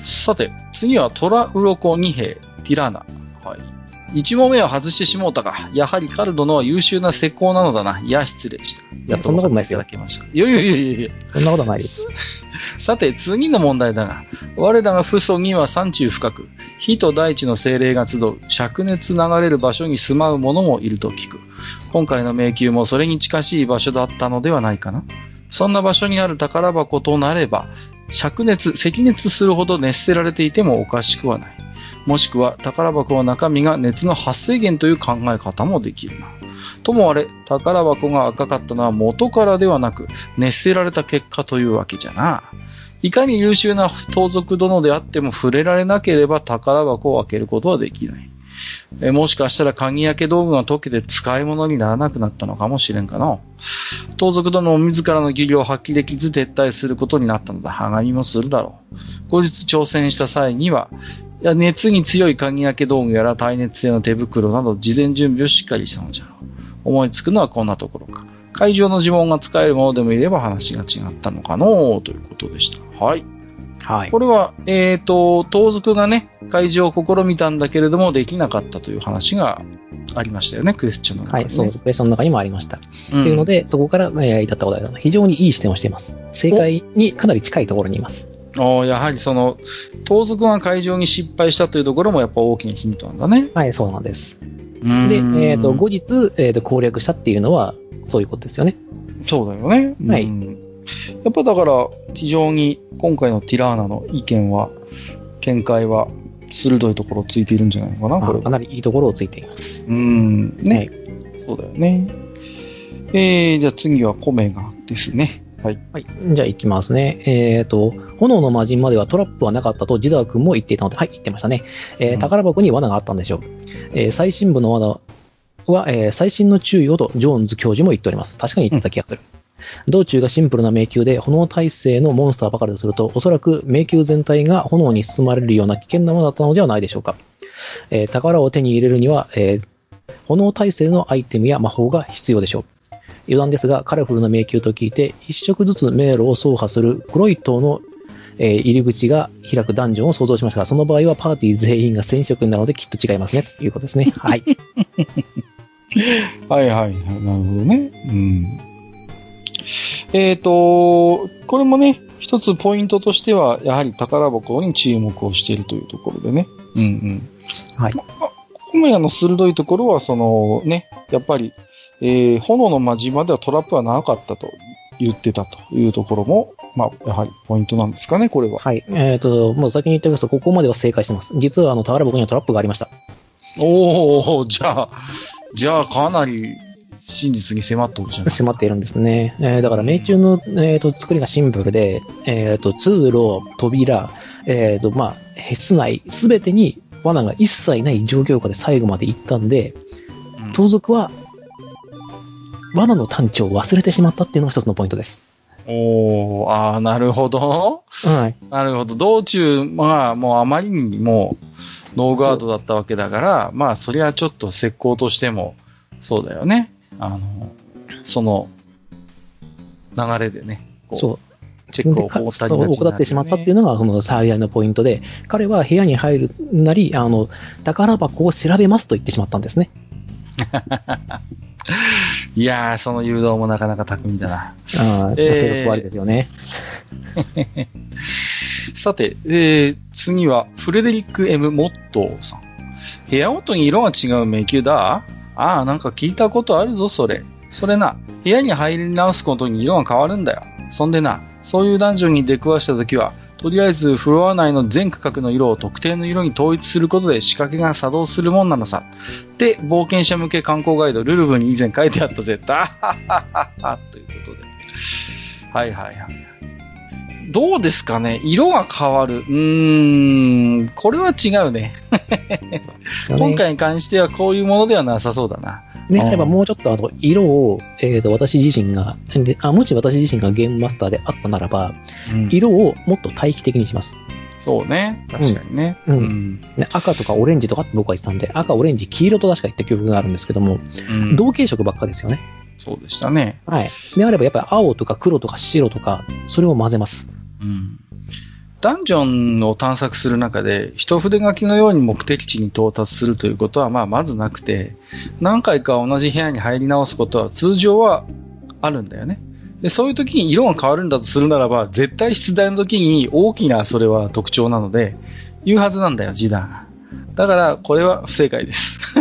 さて、次はトラウロコ2兵、ティラナ。はい。一問目は外してしもうたが、やはりカルドのは優秀な石膏なのだな。いや、失礼した。やそんなことないですよいただきました。いやいやいやいやいや。そんなことないです。さて、次の問題だが、我らが父祖には山中深く、火と大地の精霊が集う、灼熱流れる場所に住まう者もいると聞く。今回の迷宮もそれに近しい場所だったのではないかな。そんな場所にある宝箱となれば、灼熱、赤熱するほど熱せられていてもおかしくはない。もしくは宝箱の中身が熱の発生源という考え方もできるな。ともあれ、宝箱が赤かったのは元からではなく、熱せられた結果というわけじゃな。いかに優秀な盗賊殿であっても触れられなければ宝箱を開けることはできない。えもしかしたら鍵開け道具が溶けて使い物にならなくなったのかもしれんかな。盗賊殿も自らの技量を発揮できず撤退することになったのだ。はがみもするだろう。後日挑戦した際には、や熱に強い鍵開け道具やら耐熱性の手袋など事前準備をしっかりしたのじゃろう。思いつくのはこんなところか。会場の呪文が使えるものでもいれば話が違ったのかのということでした。はい。はい。これは、えっ、と、盗賊がね、会場を試みたんだけれども、できなかったという話がありましたよね、クエスチョンの中で、ね。はい、そうです。クエスチョンの中にもありました。うんっていうので、そこから、えー至ったことが非常にいい視点をしています。正解にかなり近いところにいます。おーやはりその、盗賊が会場に失敗したというところもやっぱ大きなヒントなんだね。はい、そうなんです。うんで、えっ、と、後日、えっ、と、攻略したっていうのは、そういうことですよね。そうだよね。はいうんやっぱだから、非常に今回のティラーナの意見は、見解は鋭いところをついているんじゃないのかな、これは。あかなりいいところをついています。うん。ね、はいそうだよね。えー、じゃあ次はコメガですね。はい。はい。じゃあ行きますね。えっ、と、炎の魔人まではトラップはなかったとジダー君も言っていたので、はい、言ってましたね。えーうん宝箱に罠があったんでしょう。えー最新部の罠は、えー最新の注意をとジョーンズ教授も言っております。確かに言ってた気がする。道中がシンプルな迷宮で炎耐性のモンスターばかりとすると、おそらく迷宮全体が炎に包まれるような危険なものだったのではないでしょうか。えー宝を手に入れるには、えー炎耐性のアイテムや魔法が必要でしょう。余談ですが、カラフルな迷宮と聞いて、一色ずつ迷路を走破する黒い塔の、えー入り口が開くダンジョンを想像しましたが、その場合はパーティー全員が戦色になるのできっと違いますね、ということですね。はい。はいはいはい。なるほどね。うん。えっ、と、これもね、一つポイントとしては、やはり宝箱に注目をしているというところでね。うんうん。はい。コメヤの鋭いところは、そのね、やっぱり、えー炎の間島ではトラップはなかったと言ってたというところも、まあ、やはりポイントなんですかね、これは。はい。えっ、と、もう先に言っておきますと、ここまでは正解してます。実は、あの、宝箱にはトラップがありました。おおじゃあ、じゃあかなり真実に迫っておるじゃない迫っているんですね。えーだから、命中の、えー、と作りがシンプルで、えっ、と、通路、扉、えっ、と、まあ、室内、すべてに罠が一切ない状況下で最後まで行ったんで、うん盗賊は、罠の探知を忘れてしまったっていうのが一つのポイントです。おー、ああ、なるほど。はい。なるほど。道中、まあ、もうあまりにもノーガードだったわけだから、まあ、そりゃちょっと石膏としても、そうだよね。あの、その、流れでね、こうそう。チェックを怠ね怠ってしまったっていうのが、その最大のポイントで、彼は部屋に入るなり、あの、宝箱を調べますと言ってしまったんですね。いやー、その誘導もなかなか巧みだな。ああ、えー性格悪いですよね。さて、えー、次は、フレデリック・ M・ モットーさん。部屋ごとに色が違う迷宮だああ、なんか聞いたことあるぞ、それ。それな、部屋に入り直すことに色が変わるんだよ。そんでな、そういうダンジョンに出くわしたときは、とりあえずフロア内の全区画の色を特定の色に統一することで仕掛けが作動するもんなのさ。で、冒険者向け観光ガイド、ルルブに以前書いてあったぜ。あははははということで。はいはいはい。どうですかね？色が変わる。うーん、これは違うね。今回に関してはこういうものではなさそうだな。ね、うんやっぱもうちょっとあの、色を、えっ、と、私自身が、であ、もし私自身がゲームマスターであったならば、うん色をもっと対比的にします。そうね。確かにね。うんうんね、赤とかオレンジとかって僕は言ってたんで、赤、オレンジ、黄色と確か言った記憶があるんですけども、うん同系色ばっかですよね。そうでしたね。はい。であればやっぱり青とか黒とか白とか、それを混ぜます。うんダンジョンを探索する中で、一筆書きのように目的地に到達するということは、まあ、まずなくて、何回か同じ部屋に入り直すことは通常はあるんだよね。で、そういう時に色が変わるんだとするならば、絶対出題の時に大きなそれは特徴なので、言うはずなんだよ、示談が。だから、これは不正解です。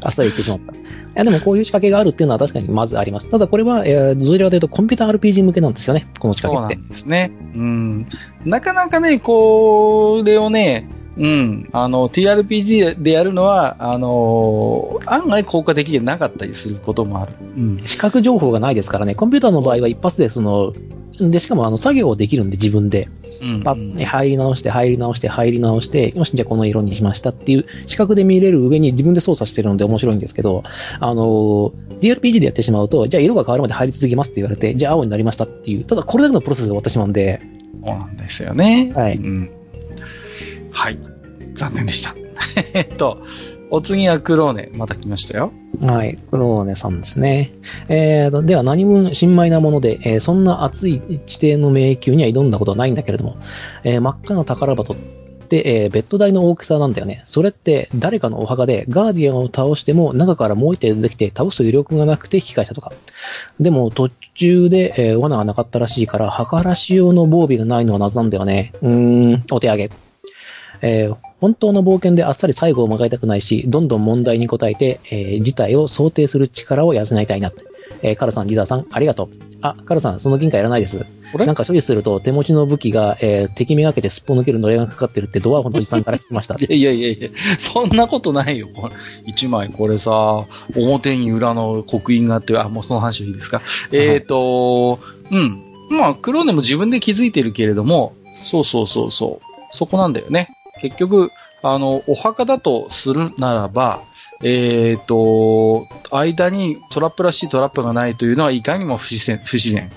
あっさり言ってしまった。いや、でもこういう仕掛けがあるっていうのは確かにまずあります。ただこれは、えー、どちらかというとコンピューター RPG 向けなんですよね、この仕そう掛けって。なんですね。うん。なかなかね、これをね、うん、あの、TRPG でやるのは、あの案外効果的でなかったりすることもある。うん。視覚情報がないですからね、コンピューターの場合は一発でその、で、しかもあの作業できるんで自分で、うんパッ入り直して、入り直して、入り直して、よし、じゃあこの色にしましたっていう、視覚で見れる上に自分で操作してるので面白いんですけど、あの、DRPG でやってしまうと、じゃあ色が変わるまで入り続けますって言われて、じゃあ青になりましたっていう、ただこれだけのプロセスで終わってしまうんで、そうなんですよね。はいうん。はい。残念でした。えっと、お次はクローネ。また来ましたよ。はい、クローネさんですね。えー、では何分新米なもので、えーそんな熱い地底の迷宮には挑んだことはないんだけれども、えー真っ赤な宝箱って、えーベッド台の大きさなんだよね。それって誰かのお墓でガーディアンを倒しても中からもう一手出てきて倒す余力がなくて引き返したとか。でも途中で、えー罠がなかったらしいから、墓らし用の防備がないのは謎なんだよね。うーん、お手上げ。えー本当の冒険であっさり最後を迎えたくないし、どんどん問題に答えて、えー事態を想定する力を養いたいなって。えーカラさん、リザーさん、ありがとう。あ、カラさん、その銀貨いらないです。これ？なんか処理すると手持ちの武器が、えー敵めがけてすっぽ抜けるのれがかかってるってドワーフのおじさんから聞きました。いやいやいやいや、そんなことないよ。一枚これさ、表に裏の刻印があって、あ、もうその話はいいですか。えっ、と、うん。まあ、クローネも自分で気づいてるけれども、そうそうそうそう。そこなんだよね。結局、あの、お墓だとするならば、えっ、と、間にトラップらしいトラップがないというのはいかにも不自然、不自然。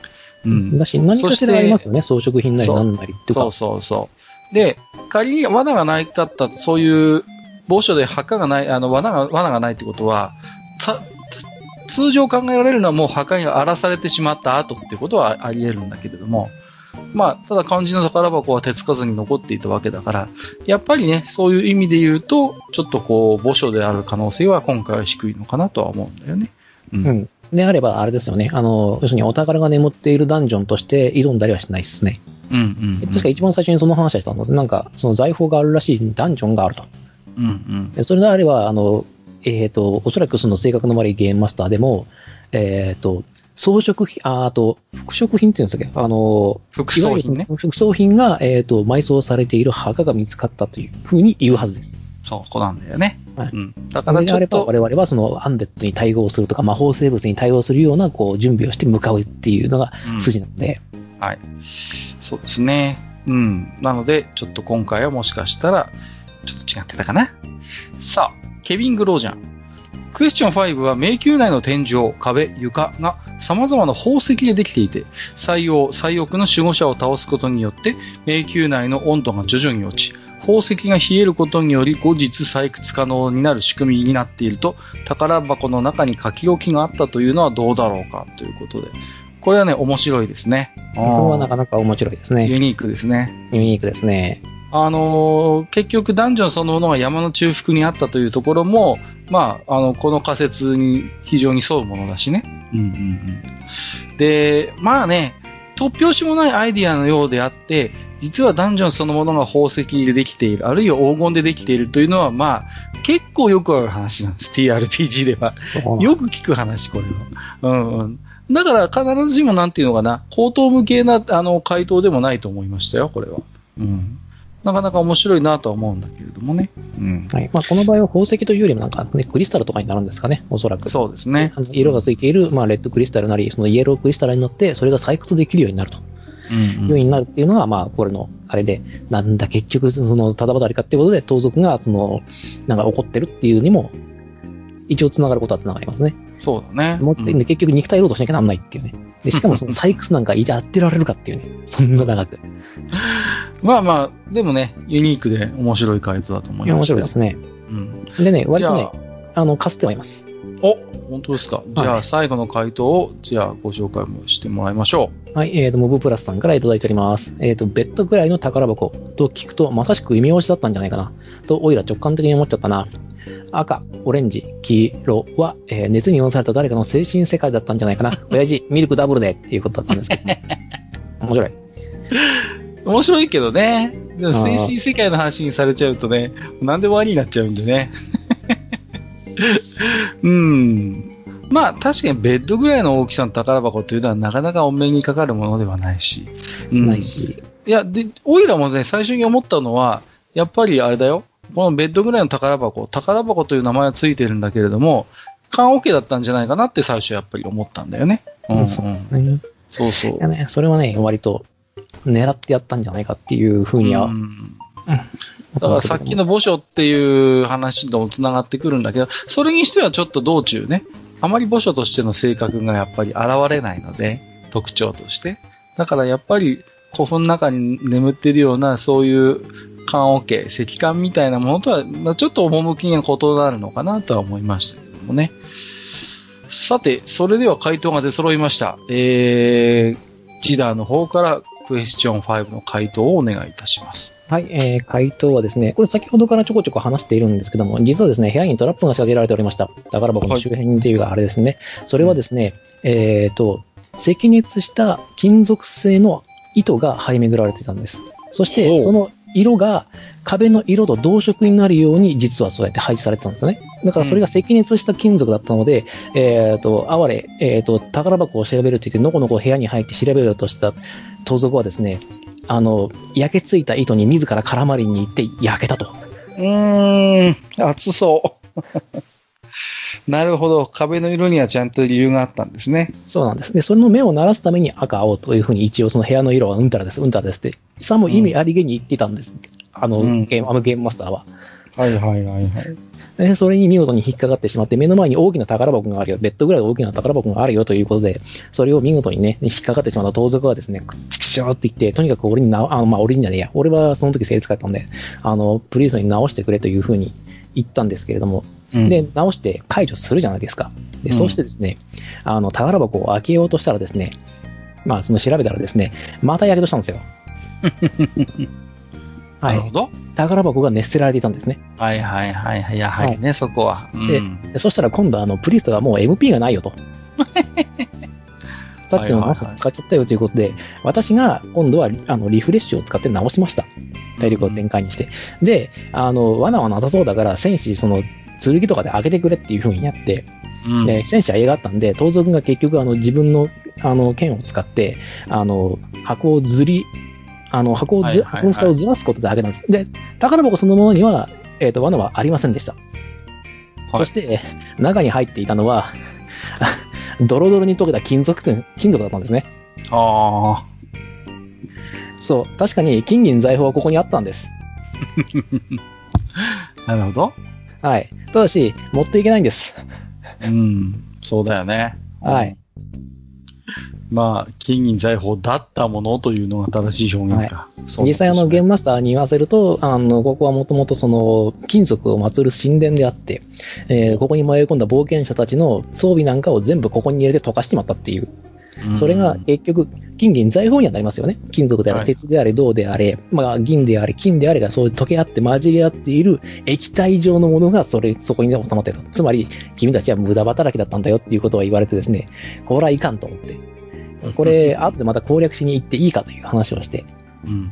うん。だし、何かしらありますよね。装飾品なり何なりって。そうそうそう。で、仮に罠がないかった、そういう、某所で墓がない、あの、罠が、罠がないってことは、通常考えられるのはもう墓に荒らされてしまった後ってことはあり得るんだけれども、まあ、ただ肝心の宝箱は手つかずに残っていたわけだから、やっぱりね、そういう意味で言うと、ちょっとこう、墓所である可能性は今回は低いのかなとは思うんだよね。うん。うん。であれば、あれですよね。あの、要するにお宝が眠っているダンジョンとして挑んだりはしないですね。うん、うん、うん。確か一番最初にその話をしたので、なんか、その財宝があるらしいダンジョンがあると。うん、うん。でそれであれば、あの、えっ、と、おそらくその性格の悪いゲームマスターでも、えっ、と、装飾品、ああと、服飾品っていうんですかあの、副装品ねいわ。ゆる副装品が、えっ、と、埋葬されている墓が見つかったというふうに言うはずです。そう、こうなんだよね。はいうん。だからちょっと、我々はそのアンデッドに対応するとか、魔法生物に対応するような、こう、準備をして向かうっていうのがうん筋なので、はい。そうですね。うん。なので、ちょっと今回はもしかしたら、ちょっと違ってたかな。さあ、ケビン・グロージャン。クエスチョン5は迷宮内の天井、壁、床が様々な宝石でできていて、採用、採奥の守護者を倒すことによって、迷宮内の温度が徐々に落ち、宝石が冷えることにより後日採掘可能になる仕組みになっていると、宝箱の中に書き置きがあったというのはどうだろうかということで。これはね、面白いですね。これはなかなか面白いですね。ユニークですね。ユニークですね。あのー結局ダンジョンそのものが山の中腹にあったというところも、まあ、あの、この仮説に非常に沿うものだしね。うんうんうん。で、まあね、突拍子もないアイディアのようであって、実はダンジョンそのものが宝石でできている、あるいは黄金でできているというのは、まあ、結構よくある話なんです。TRPG では。よく聞く話、これは。うんうん。だから必ずしもなんていうのかな、口頭無形なあの回答でもないと思いましたよ、これは。うん。なかなか面白いなとは思うんだけれどもね。うん。はい。まあ、この場合は宝石というよりもなんかね、クリスタルとかになるんですかね、おそらく。そうですねあ。の色がついている、まあ、レッドクリスタルなり、そのイエロークリスタルに乗って、それが採掘できるようになると。うんいうよううん。になるっていうのが、まあ、これの、あれで、なんだ、結局、その、ただばたりかっていうことで、盗賊が、その、なんか怒ってるっていうにも、一応繋がることは繋がりますね。そうだね。もううんで結局肉体労働しなきゃなんないっていうね。で、しかもその採掘なんかやってられるかっていうね。そんな長く。まあまあ、でもね、ユニークで面白い回答だと思いましたよ。面白いですね。うん。でね、割とね、あの、かすってはいます。お本当ですか。じゃあ、はい最後の回答を、じゃあ、ご紹介もしてもらいましょはい、えーと、モブプラスさんからいただいております。えーと、ベッドぐらいの宝箱と聞くと、まさしく異名押しだったんじゃないかな。と、おいら直感的に思っちゃったな。赤、オレンジ、黄色は、えー熱に汚された誰かの精神世界だったんじゃないかな。親父、ミルクダブルでっていうことだったんですけど、面白い。う。面白いけどね。でも、精神世界の話にされちゃうとね、何でもありになっちゃうんでね。うん。まあ、確かにベッドぐらいの大きさの宝箱というのはなかなかお目にかかるものではないし。うんないし。いや、で、オイラもね、最初に思ったのは、やっぱりあれだよ。このベッドぐらいの宝箱、宝箱という名前はついてるんだけれども、缶オケだったんじゃないかなって最初やっぱり思ったんだよね。うん、そううんねそうそういや。ね、それはね、割と狙ってやったんじゃないかっていうふうには、うんだからさっきの墓所っていう話とも繋がってくるんだけど、それにしてはちょっと道中ね、あまり墓所としての性格がやっぱり現れないので、特徴として。だからやっぱり古墳の中に眠っているようなそういう棺桶、石棺みたいなものとは、まあ、ちょっと趣が異なるのかなとは思いましたけどもね。さて、それでは回答が出揃いました。えー、ジダーの方からクエスチョン5の回答をお願いいたします。はい、えー、回答はですね、これ先ほどからちょこちょこ話しているんですけども、実はですね、部屋にトラップが仕掛けられておりました。宝箱の周辺っていうか、あれですね。それはですね、えーと、赤熱した金属製の糸が張り巡られてたんです。そしほて、うその色が壁の色と同色になるように、実はそうやって配置されてたんですね。だからそれが赤熱した金属だったので、えーと、哀れ、えーと、宝箱を調べると言って、のこのこ部屋に入って調べようとした盗賊はですね、あの、焼けついた糸に自ら絡まりに行って焼けたと。うーん、熱そう。なるほど。壁の色にはちゃんと理由があったんですね。そうなんです。で、その目を鳴らすために赤、青というふうに一応その部屋の色はうんたらです、うんたらですって、さも意味ありげに言ってたんです。あの、うんゲーム、あのゲームマスターは。はいはいはいはい。で、それに見事に引っかかってしまって、目の前に大きな宝箱があるよ、ベッドぐらい大きな宝箱があるよということで、それを見事にね、引っかかってしまった盗賊はですね、チキショーって言って、とにかく俺にな、あの、まあ、俺にじゃねえや、俺はその時精使ったんで、あの、プリーストに直してくれというふうに言ったんですけれども、うんで、直して解除するじゃないですか。で、うんそしてですね、あの、宝箱を開けようとしたらですね、まあ、その調べたらですね、またやけどしたんですよ。はい。なるほど。宝箱が熱せられていたんですね。はいはいはいはい。やはりね、そこは。でうんでそしたら今度あの、プリストがもう MP がないよと。さっきのマウス使っちゃったよということで、私が今度はあのリフレッシュを使って直しました。体力を全開にして。で、あの、罠はなさそうだから、戦士、その、剣とかで開けてくれっていう風にやって、うんで、戦士は映画あったんで、盗賊が結局あの自分のあの剣を使って、あの、箱をずり、あの、箱をず、はいはいはい箱の蓋をずらすことで開けたんです。で、宝箱そのものには、えっ、と、罠はありませんでした。はいそして、中に入っていたのは、ドロドロに溶けた金属点、金属だったんですね。あそう、確かに金銀財宝はここにあったんです。あ。なるほど。はい。ただし、持っていけないんです。うん。そうだよね。はい。まあ、金銀財宝だったものというのが正しい表現か。そう実際あの、ゲーム。ムマスターに言わせると、あの、ここはもともとその、金属を祀る神殿であって、えーここに迷い込んだ冒険者たちの装備なんかを全部ここに入れて溶かしてまったっていう。それが結局、金銀財宝にはなりますよね。金属であれ、はい鉄であれ、銅であれ、まあ、銀であれ、金であれがそういう溶け合って混じり合っている液体状のものがそれ、そこに収まってた。つまり、君たちは無駄働きだったんだよっていうことは言われてですね、これはいかんと思って。これ、後でまた攻略しに行っていいかという話をして、うん。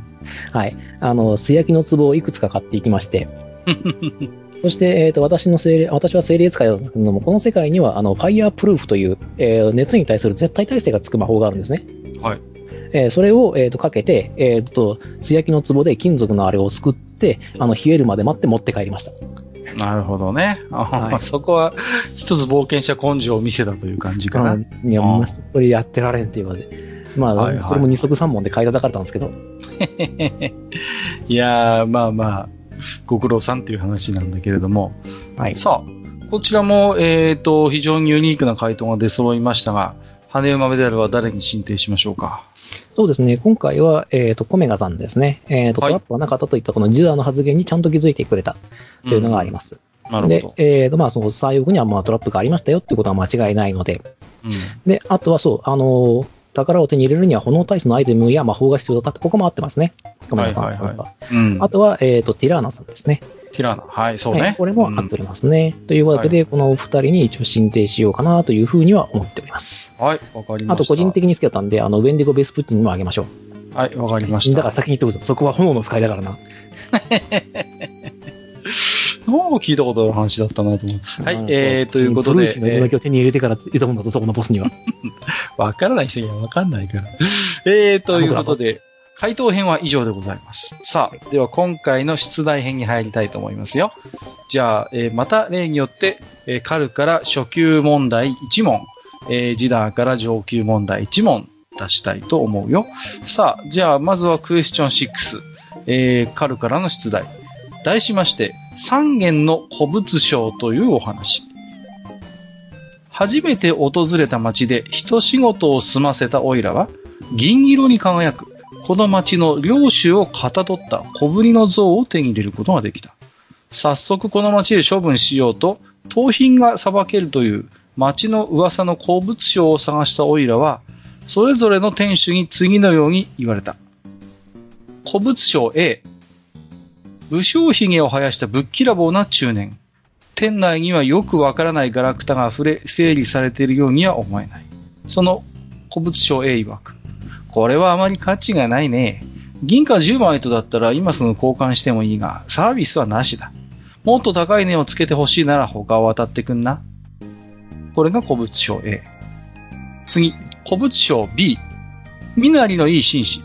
はい。あの、素焼きの壺をいくつか買っていきまして、そして、えっ、と、私の精霊、私は精霊使いなんですけども、この世界には、あの、ファイヤープルーフという、えー熱に対する絶対耐性がつく魔法があるんですね。はい。えーそれを、えっ、と、かけて、えっ、と、素焼きの壺で金属のあれをすくって、あの、冷えるまで待って持って帰りました。なるほどね。あはい そこは、一つ冒険者根性を見せたという感じかな。うんいや、あーまあ、これやってられんっていうことで。まあ、はいはいそれも二足三門で買い叩かれたんですけど、いやー、まあまあ、ご苦労さんっていう話なんだけれども。はい。さあ、こちらも、えっ、と、非常にユニークな回答が出揃いましたが、羽馬メダルは誰に進呈しましょうか？そうですね、今回は、えっ、と、コメガさんですね。えっ、と、はいトラップはなかったといったこのジダーの発言にちゃんと気づいてくれたというのがあります。でなるほ、ど。えーと、まあ、その左翼にはまあトラップがありましたよっていうことは間違いないので、うん。で、あとはそう、あのー宝を手に入れるには炎体質のアイテムや魔法が必要だったって、ここも合ってますね。ごめんなさい。はいはいはうん。あとは、えっ、と、ティラーナさんですね。ティラーナ。はい、そうね。はいこれも合っておりますね。というわけで、このお二人に一応進呈しようかなというふうには思っております。うんはい、わかりました。あと、個人的に好きだったんで、あの、ウェンディゴ・ベスプッチにもあげましょう。はい、わかりました。だから先に言っておくぞ。そこは炎の不快だからな。もう聞いたことある話だったなと思って。はい、えー、ということでブルー、シーの命を手に入れてから挑むんだぞ、そこのボスには。え ーわからない人にはわかんないから。えー、ということで、回答編は以上でございます。さあ、では今回の出題編に入りたいと思いますよ。じゃあ、えーまた例によって、えーカルから初級問題1問、えージダーから上級問題1問出したいと思うよ。さあ、じゃあまずはクエスチョン6、えーカルからの出題。題しまして、三元の古物商というお話。初めて訪れた町で一仕事を済ませたオイラは、銀色に輝く、この町の領主をかたどった小ぶりの像を手に入れることができた。早速この町で処分しようと、盗品が裁けるという町の噂の鉱物商を探したオイラは、それぞれの店主に次のように言われた。古物商 A。武将髭を生やしたぶっきらぼうな中年。店内にはよくわからないガラクタが溢れ、整理されているようには思えない。その古物商 A 曰く。これはあまり価値がないね。銀貨10枚とだったら今すぐ交換してもいいが、サービスはなしだ。もっと高い値をつけてほしいなら他を渡ってくんな。これが古物商 A。次、古物商 B。身なりのいい紳士。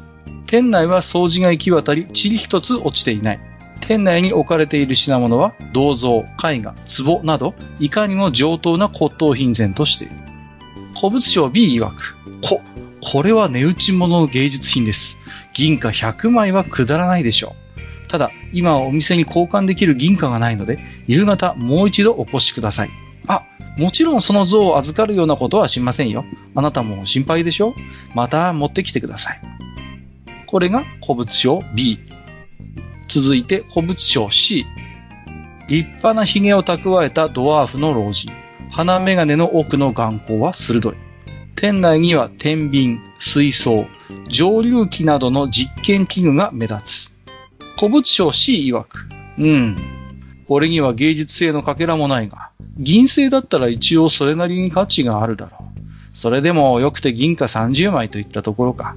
店内は掃除が行き渡り、塵一つ落ちていない。店内に置かれている品物は銅像、絵画、壺など、いかにも上等な骨董品然としている。古物商 B 曰く、こ、これは値打ち物の芸術品です。銀貨100枚はくだらないでしょう。ただ、今はお店に交換できる銀貨がないので、夕方もう一度お越しください。あ、もちろんその像を預かるようなことはしませんよ。あなたも心配でしょまた持ってきてください。これが古物商 B。続いて古物商 C。立派な髭を蓄えたドワーフの老人。鼻眼鏡の奥の眼光は鋭い。店内には天秤、水槽、蒸留機などの実験器具が目立つ。古物商 C 曰く。うん。これには芸術性のかけらもないが、銀製だったら一応それなりに価値があるだろう。それでもよくて銀貨30枚といったところか。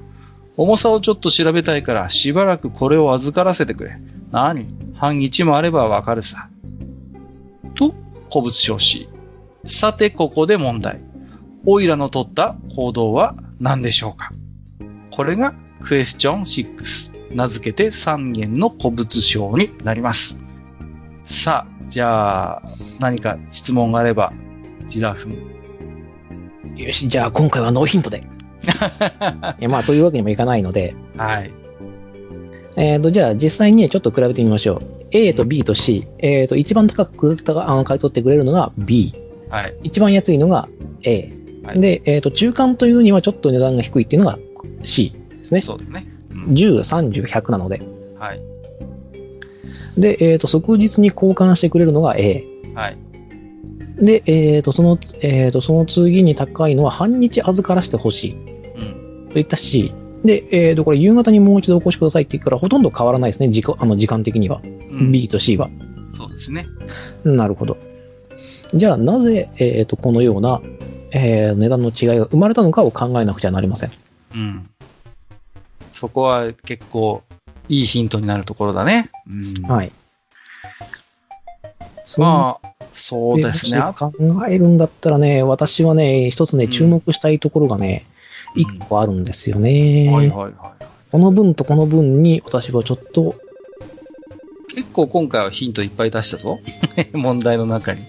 重さをちょっと調べたいからしばらくこれを預からせてくれ。何？半日もあればわかるさ。と、古物商 C。さてここで問題。オイラの取った行動は何でしょうか？これがクエスチョン6。名付けて3元の古物商になります。さあ、じゃあ、何か質問があれば、ジダフン。よし、じゃあ今回はノーヒントで。いやまあ、というわけにもいかないので、はい。えっ、と、じゃあ実際にね、ちょっと比べてみましょう。A と B と C。えっ、と、一番高く買い取ってくれるのが B。はい。一番安いのが A。はいで、えっ、と、中間というにはちょっと値段が低いっていうのが C ですね。そうですね。うん10、30、100なので。はい。で、えっ、と、即日に交換してくれるのが A。はい。で、えっ、と、その、えっ、と、その次に高いのは半日預からしてほしい。うん。といった C。で、えっ、と、これ夕方にもう一度お越しくださいって言うからほとんど変わらないですね。時間、あの、時間的には。うん、B と C は。そうですね。なるほど。じゃあ、なぜ、えっ、と、このような、えー値段の違いが生まれたのかを考えなくちゃなりません。うん。そこは結構いいヒントになるところだね。うん。はい。まあ、そうですね。あ考えるんだったらね、私はね、一つね、うん注目したいところがね、うん一個あるんですよね。はいはいはい。この分とこの分に私はちょっと、結構今回はヒントいっぱい出したぞ。問題の中に。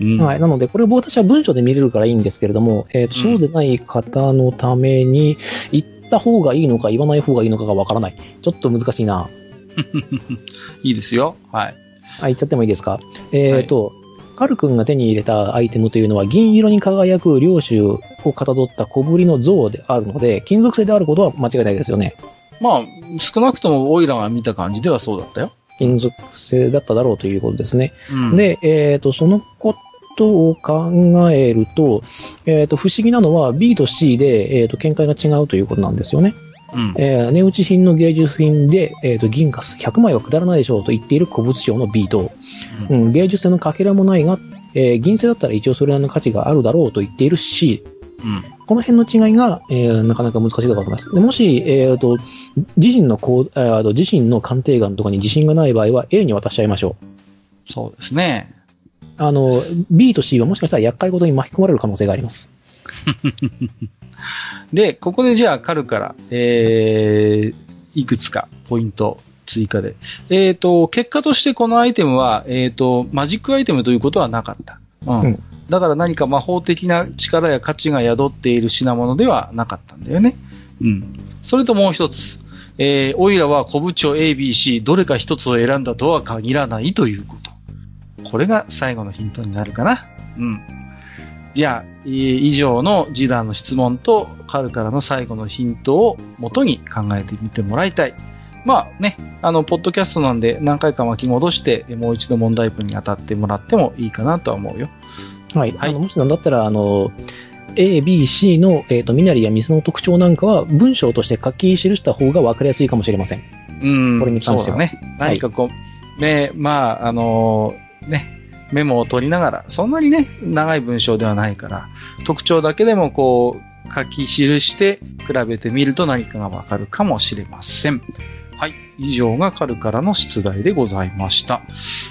うん。はい。なので、これ私は文章で見れるからいいんですけれども、えっ、と、うんそうでない方のために、言った方がいいのか言わない方がいいのかがわからない。ちょっと難しいな。いいですよ。はい。あ、言っちゃってもいいですか？えっ、と、カル君が手に入れたアイテムというのは銀色に輝く領主をかたどった小ぶりの像であるので、金属製であることは間違いないですよね。まあ、少なくともオイラが見た感じではそうだったよ。金属製だっただろうということですね。うん、で、えっ、と、そのことを考えると、えっ、と、不思議なのは B と C で、えっ、と、見解が違うということなんですよね。うん。えー値打ち品の芸術品で、えっ、と、銀貨100枚はくだらないでしょうと言っている古物商の B と、ううん、芸術性のかけらもないが、えー銀製だったら一応それなりの価値があるだろうと言っている C。うん。この辺の違いが、えーなかなか難しいと思います。でもし、えーと、自身のこう、えーと自身の鑑定眼とかに自信がない場合は A に渡しちゃいましょう。そうですね。あの、B と C はもしかしたら厄介事に巻き込まれる可能性があります。で、ここでじゃあ、カルから、えー、いくつかポイント追加で。えっ、と、結果としてこのアイテムは、えっ、と、マジックアイテムということはなかった。うん。うんだから何か魔法的な力や価値が宿っている品物ではなかったんだよね。うん。それともう一つ。えー、オイラは古部長 A、B、C、どれか一つを選んだとは限らないということ。これが最後のヒントになるかな。うん。じゃあ、えー以上のジダーの質問とカルからの最後のヒントを元に考えてみてもらいたい。まあね、あの、ポッドキャストなんで何回か巻き戻して、えーもう一度問題文に当たってもらってもいいかなとは思うよ。はい。はいあのもしなんだったら、あの、A、B、C の、えっ、と、身なりや水の特徴なんかは文章として書き記した方が分かりやすいかもしれません。うん。これに関してはね。何かこう、め、まあ、あのーね、メモを取りながら、そんなにね、長い文章ではないから、特徴だけでもこう、書き記して比べてみると何かがわかるかもしれません。はい。以上がカルからの出題でございました。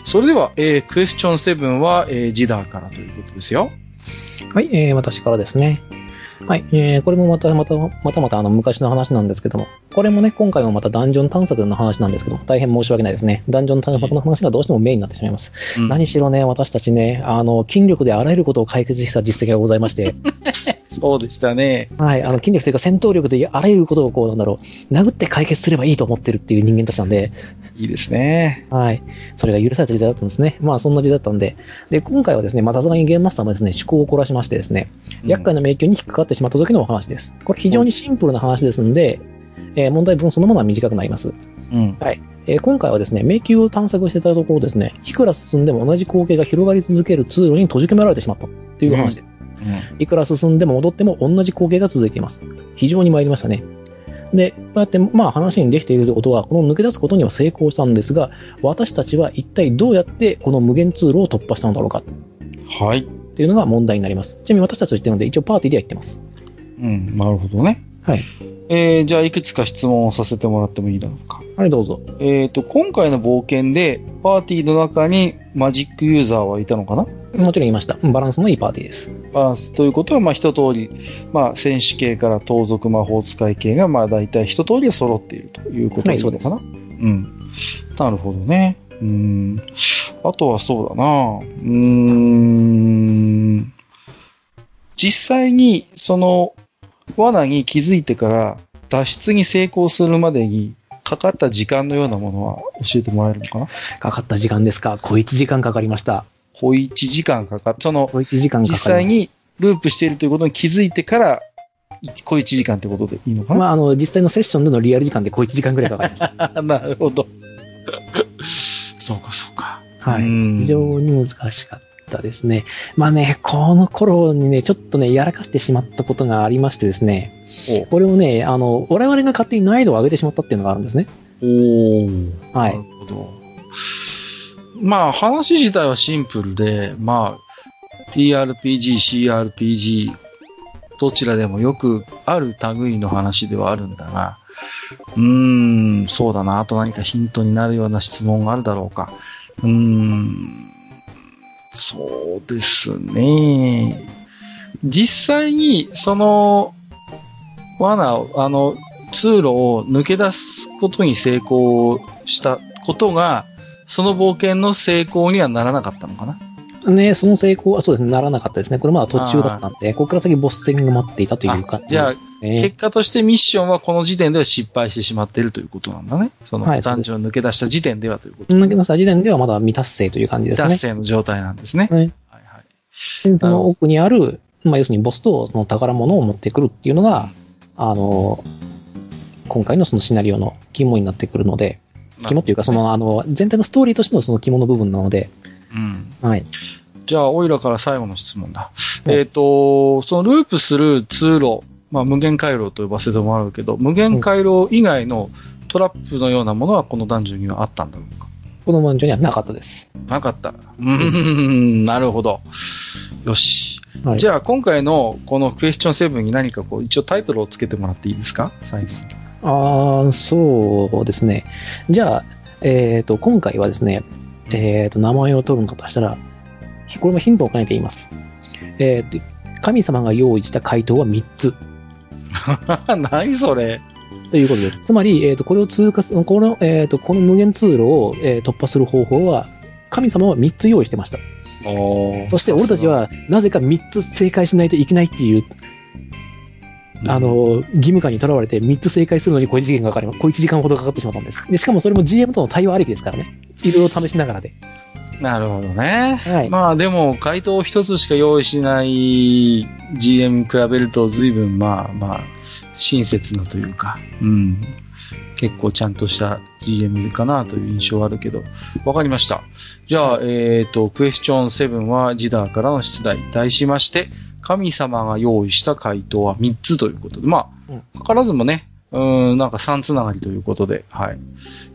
それでは、えークエスチョン7は、えージダーからということですよ。はい、えー、私からですね。はい、えー、これもまたまた、またまたあの昔の話なんですけども、これもね、今回もまたダンジョン探索の話なんですけども、大変申し訳ないですね。ダンジョン探索の話がどうしてもメインになってしまいます。うん。何しろね、私たちね、あの、筋力であらゆることを解決した実績がございまして、そうでしたね。はい、あの、筋力というか戦闘力であらゆることをこう、なんだろう、殴って解決すればいいと思ってるっていう人間たちなんで、いいですね。はい。それが許された時代だったんですね。まあ、そんな時代だったんで。で、今回はですね、まあ、さすがにゲームマスターもですね、思考を凝らしましてですね、厄介な迷宮に引っかかってしまった時のお話です。これ非常にシンプルな話ですんで、えー問題文そのものは短くなります。うん。えー今回はですね、迷宮を探索してたところですね、いくら進んでも同じ光景が広がり続ける通路に閉じ込められてしまったという話です。いくら進んでも戻っても同じ光景が続いています。非常に参りましたね。で、こうやって、まあ話にできていることは、この抜け出すことには成功したんですが、私たちは一体どうやってこの無限通路を突破したんだろうかっはい。ていうのが問題になります。ちなみに私たちと言ってるので、一応パーティーでは言ってます。うん、なるほどね。はい。えー、じゃあ、いくつか質問をさせてもらってもいいだろうか。はい、どうぞ。えっ、と、今回の冒険で、パーティーの中にマジックユーザーはいたのかな？もちろん言いました。バランスのいいパーティーです。バランスということは、まあ、一通り、まあ、戦士系から盗賊魔法使い系が、まあ、大体一通り揃っているということはいいいのかな、うん。なるほどね。うん。あとはそうだな。うーん。実際に、その、罠に気づいてから、脱出に成功するまでに、かかった時間のようなものは教えてもらえるのかな？かかった時間ですか小1時間かかりました。小1時間かかっその、小1時間かかりま実。際にループしているということに気づいてから、一小1時間ってことでいいのかな、まあ、あの、実際のセッションでのリアル時間で小1時間くらいかかりました。なるほど。そうか、そうか。はい。うん非常に難しかったですね。まあね、この頃にね、ちょっとね、やらかしてしまったことがありましてですね、おこれをね、あの、我々が勝手に難易度を上げてしまったっていうのがあるんですね。おーはないる。ほど。まあ、話自体はシンプルで、まあ、TRPG、CRPG、どちらでもよくある類の話ではあるんだが、うーん、そうだな。あと何かヒントになるような質問があるだろうか。うーん、そうですね。実際に、その、罠を、あの、通路を抜け出すことに成功したことが、その冒険の成功にはならなかったのかな？ね、その成功はそうですね、ならなかったですね。これまだ途中だったんで、ここから先ボス戦が待っていたという感じあじゃあですね。結果としてミッションはこの時点では失敗してしまっているということなんだね。そのはいダンジョンを抜け出した時点ではということ。抜け出した時点ではまだ未達成という感じですね。達成の状態なんですね。はいはいはい。でその奥にある、まあ、要するにボスとその宝物を持ってくるっていうのが、あの、今回のそのシナリオの肝になってくるので、肝っていうか、その、あの、全体のストーリーとしてのその肝の部分なので、うん。はい。じゃあ、オイラから最後の質問だ。はいえっ、と、そのループする通路、まあ、無限回廊と呼ばせてもらうけど、無限回廊以外のトラップのようなものはこのダンジョンにはあったんだろうか？このマンジョンにはなかったです。なかった。うーん、なるほど。よし。はい。じゃあ、今回のこのクエスチョン7に何かこう、一応タイトルをつけてもらっていいですか？最後に。ああ、そうですね。じゃあ、えっ、と、今回はですね、えっ、と、名前を取るのとしたら、これもヒントを兼ねて言います。えっ、と、神様が用意した回答は3つ 何それということです。つまり、えっ、と、これを通過す、この、えっ、と、この無限通路を、えー突破する方法は、神様は3つ用意してました。おそして俺たち、は、なぜか3つ正解しないといけないっていう、あの、義務感にとらわれて3つ正解するのに小1時間がかかり、小1時間ほどかかってしまったんです。で、しかもそれも GM との対話ありきですからね。いろいろ試しながらで。なるほどね。はい。まあでも、回答を一つしか用意しない GM に比べると随分まあまあ、親切なというか、うん。結構ちゃんとした GM かなという印象はあるけど、わかりました。じゃあ、えっ、と、クエスチョン7はジダーからの出題。題しまして、神様が用意した回答は3つということで、まあ、図らずもね、うーん、なんか3つながりということで、はい。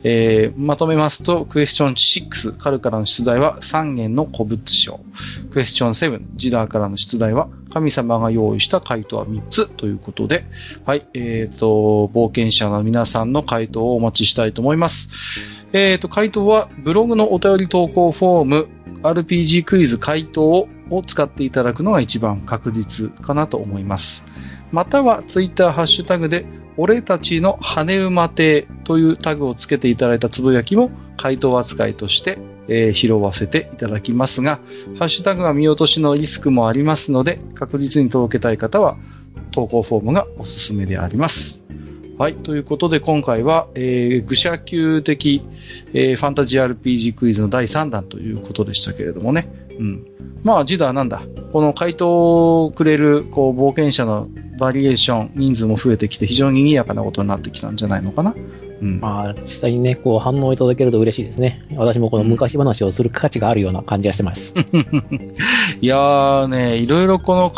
えー、まとめますと、クエスチョン6、カルからの出題は3元の古物商。クエスチョン7、ジダーからの出題は、神様が用意した回答は3つということで、はい、えっ、と、冒険者の皆さんの回答をお待ちしたいと思います。えっ、と、回答は、ブログのお便り投稿フォーム、RPG クイズ回答を使っていただくのが一番確実かなと思います。または、ツイッターハッシュタグで、俺たちの羽馬亭というタグをつけていただいたつぶやきも回答扱いとして、えー拾わせていただきますが、ハッシュタグが見落としのリスクもありますので、確実に届けたい方は投稿フォームがおすすめであります。はい。ということで、今回は、えー、愚者級的、えーファンタジー RPG クイズの第3弾ということでしたけれどもね。うん。まあ、ジダーなんだ。この回答をくれる、こう、冒険者のバリエーション、人数も増えてきて、非常に賑やかなことになってきたんじゃないのかな。うん。まあ、実際にね、こう反応いただけると嬉しいですね。私もこの昔話をする価値があるような感じがしてます。いやーね、いろいろこの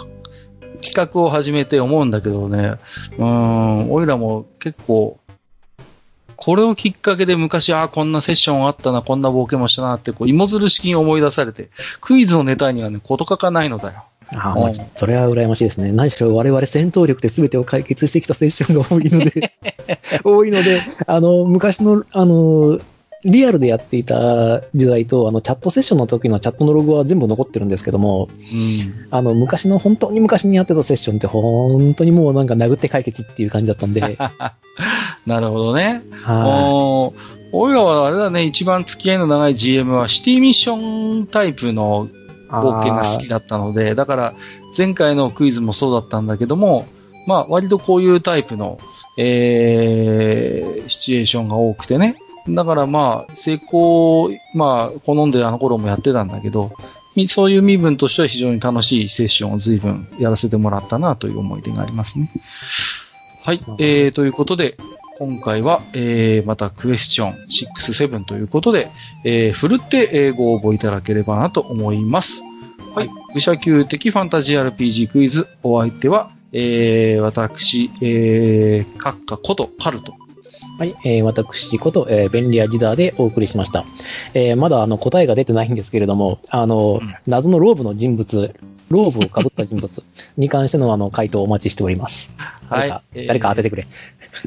企画を始めて思うんだけどね、うーん、おいらも結構、これをきっかけで昔、ああ、こんなセッションあったな、こんな冒険もしたなって、こう、芋づる式に思い出されて、クイズのネタにはね、こと書かないのだよ。ああ、うんまあそれは羨ましいですね。何しろ我々戦闘力で全てを解決してきたセッションが多いので、多いので、あの、昔の、あの、リアルでやっていた時代と、あの、チャットセッションの時のチャットのログは全部残ってるんですけども、うん。あの、昔の、本当に昔にやってたセッションって、本当にもうなんか殴って解決っていう感じだったんで、なるほどね。はおーおいらはあれだね、一番付き合いの長い GM はシティミッションタイプのい。冒険が好きだったので、だから前回のクイズもそうだったんだけども、まあ割とこういうタイプの、えー、シチュエーションが多くてね。だからまあ成功、まあ好んであの頃もやってたんだけど、みそういう身分としては非常に楽しいセッションを随分やらせてもらったなという思い出がありますね。はい、えー、ということで、今回は、えー、またクエスチョン6、7ということで、えー、ふるって、えーご応募いただければなと思います。はい。愚者級的ファンタジー RPG クイズ、お相手は、えー、私、えー、閣下ことカルト。はい、えー私こと、えー便利屋ジダーでお送りしました。えーまだあの答えが出てないんですけれども、あの、うん謎のローブの人物、ローブをかぶった人物 に関してのあの回答をお待ちしております。誰か、えー誰か当ててくれ。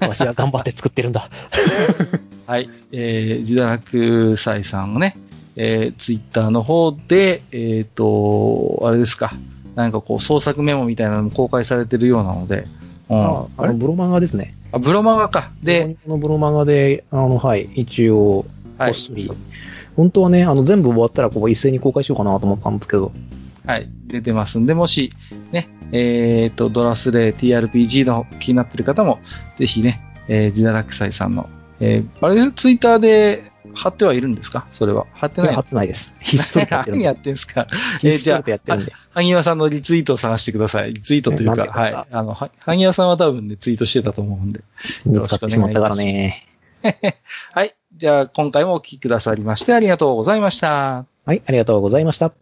わしは頑張って作ってるんだ。はい。えー、自堕落斎さんをね、えー、ツイッターの方で、えっ、と、あれですか。なんかこう、創作メモみたいなのも公開されてるようなので、うん。ああれのブロマガですね。あ、ブロマガか。で、このブロマガで、あの、はい、一応、はい。本当はね、あの、全部終わったらこう一斉に公開しようかなと思ったんですけど、はい、出てますんで、もし、ね、えっ、と、ドラスレイ TRPG の気になってる方も、ぜひね、えー、ジダラクサイさんの、えー、あれ、ツイッターで貼ってはいるんですか？それは。貼ってない貼ってないです。ひっそりとやってるん 何やで。ってんすか？ひっそりとやってるんで。萩谷さんのリツイートを探してください。リツイートというか、はい。あの、は萩谷さんは多分ね、ツイートしてたと思うんで。見つかってしまったからね。はい。じゃあ、今回もお聞きくださりましてありがとうございました。はい、ありがとうございました。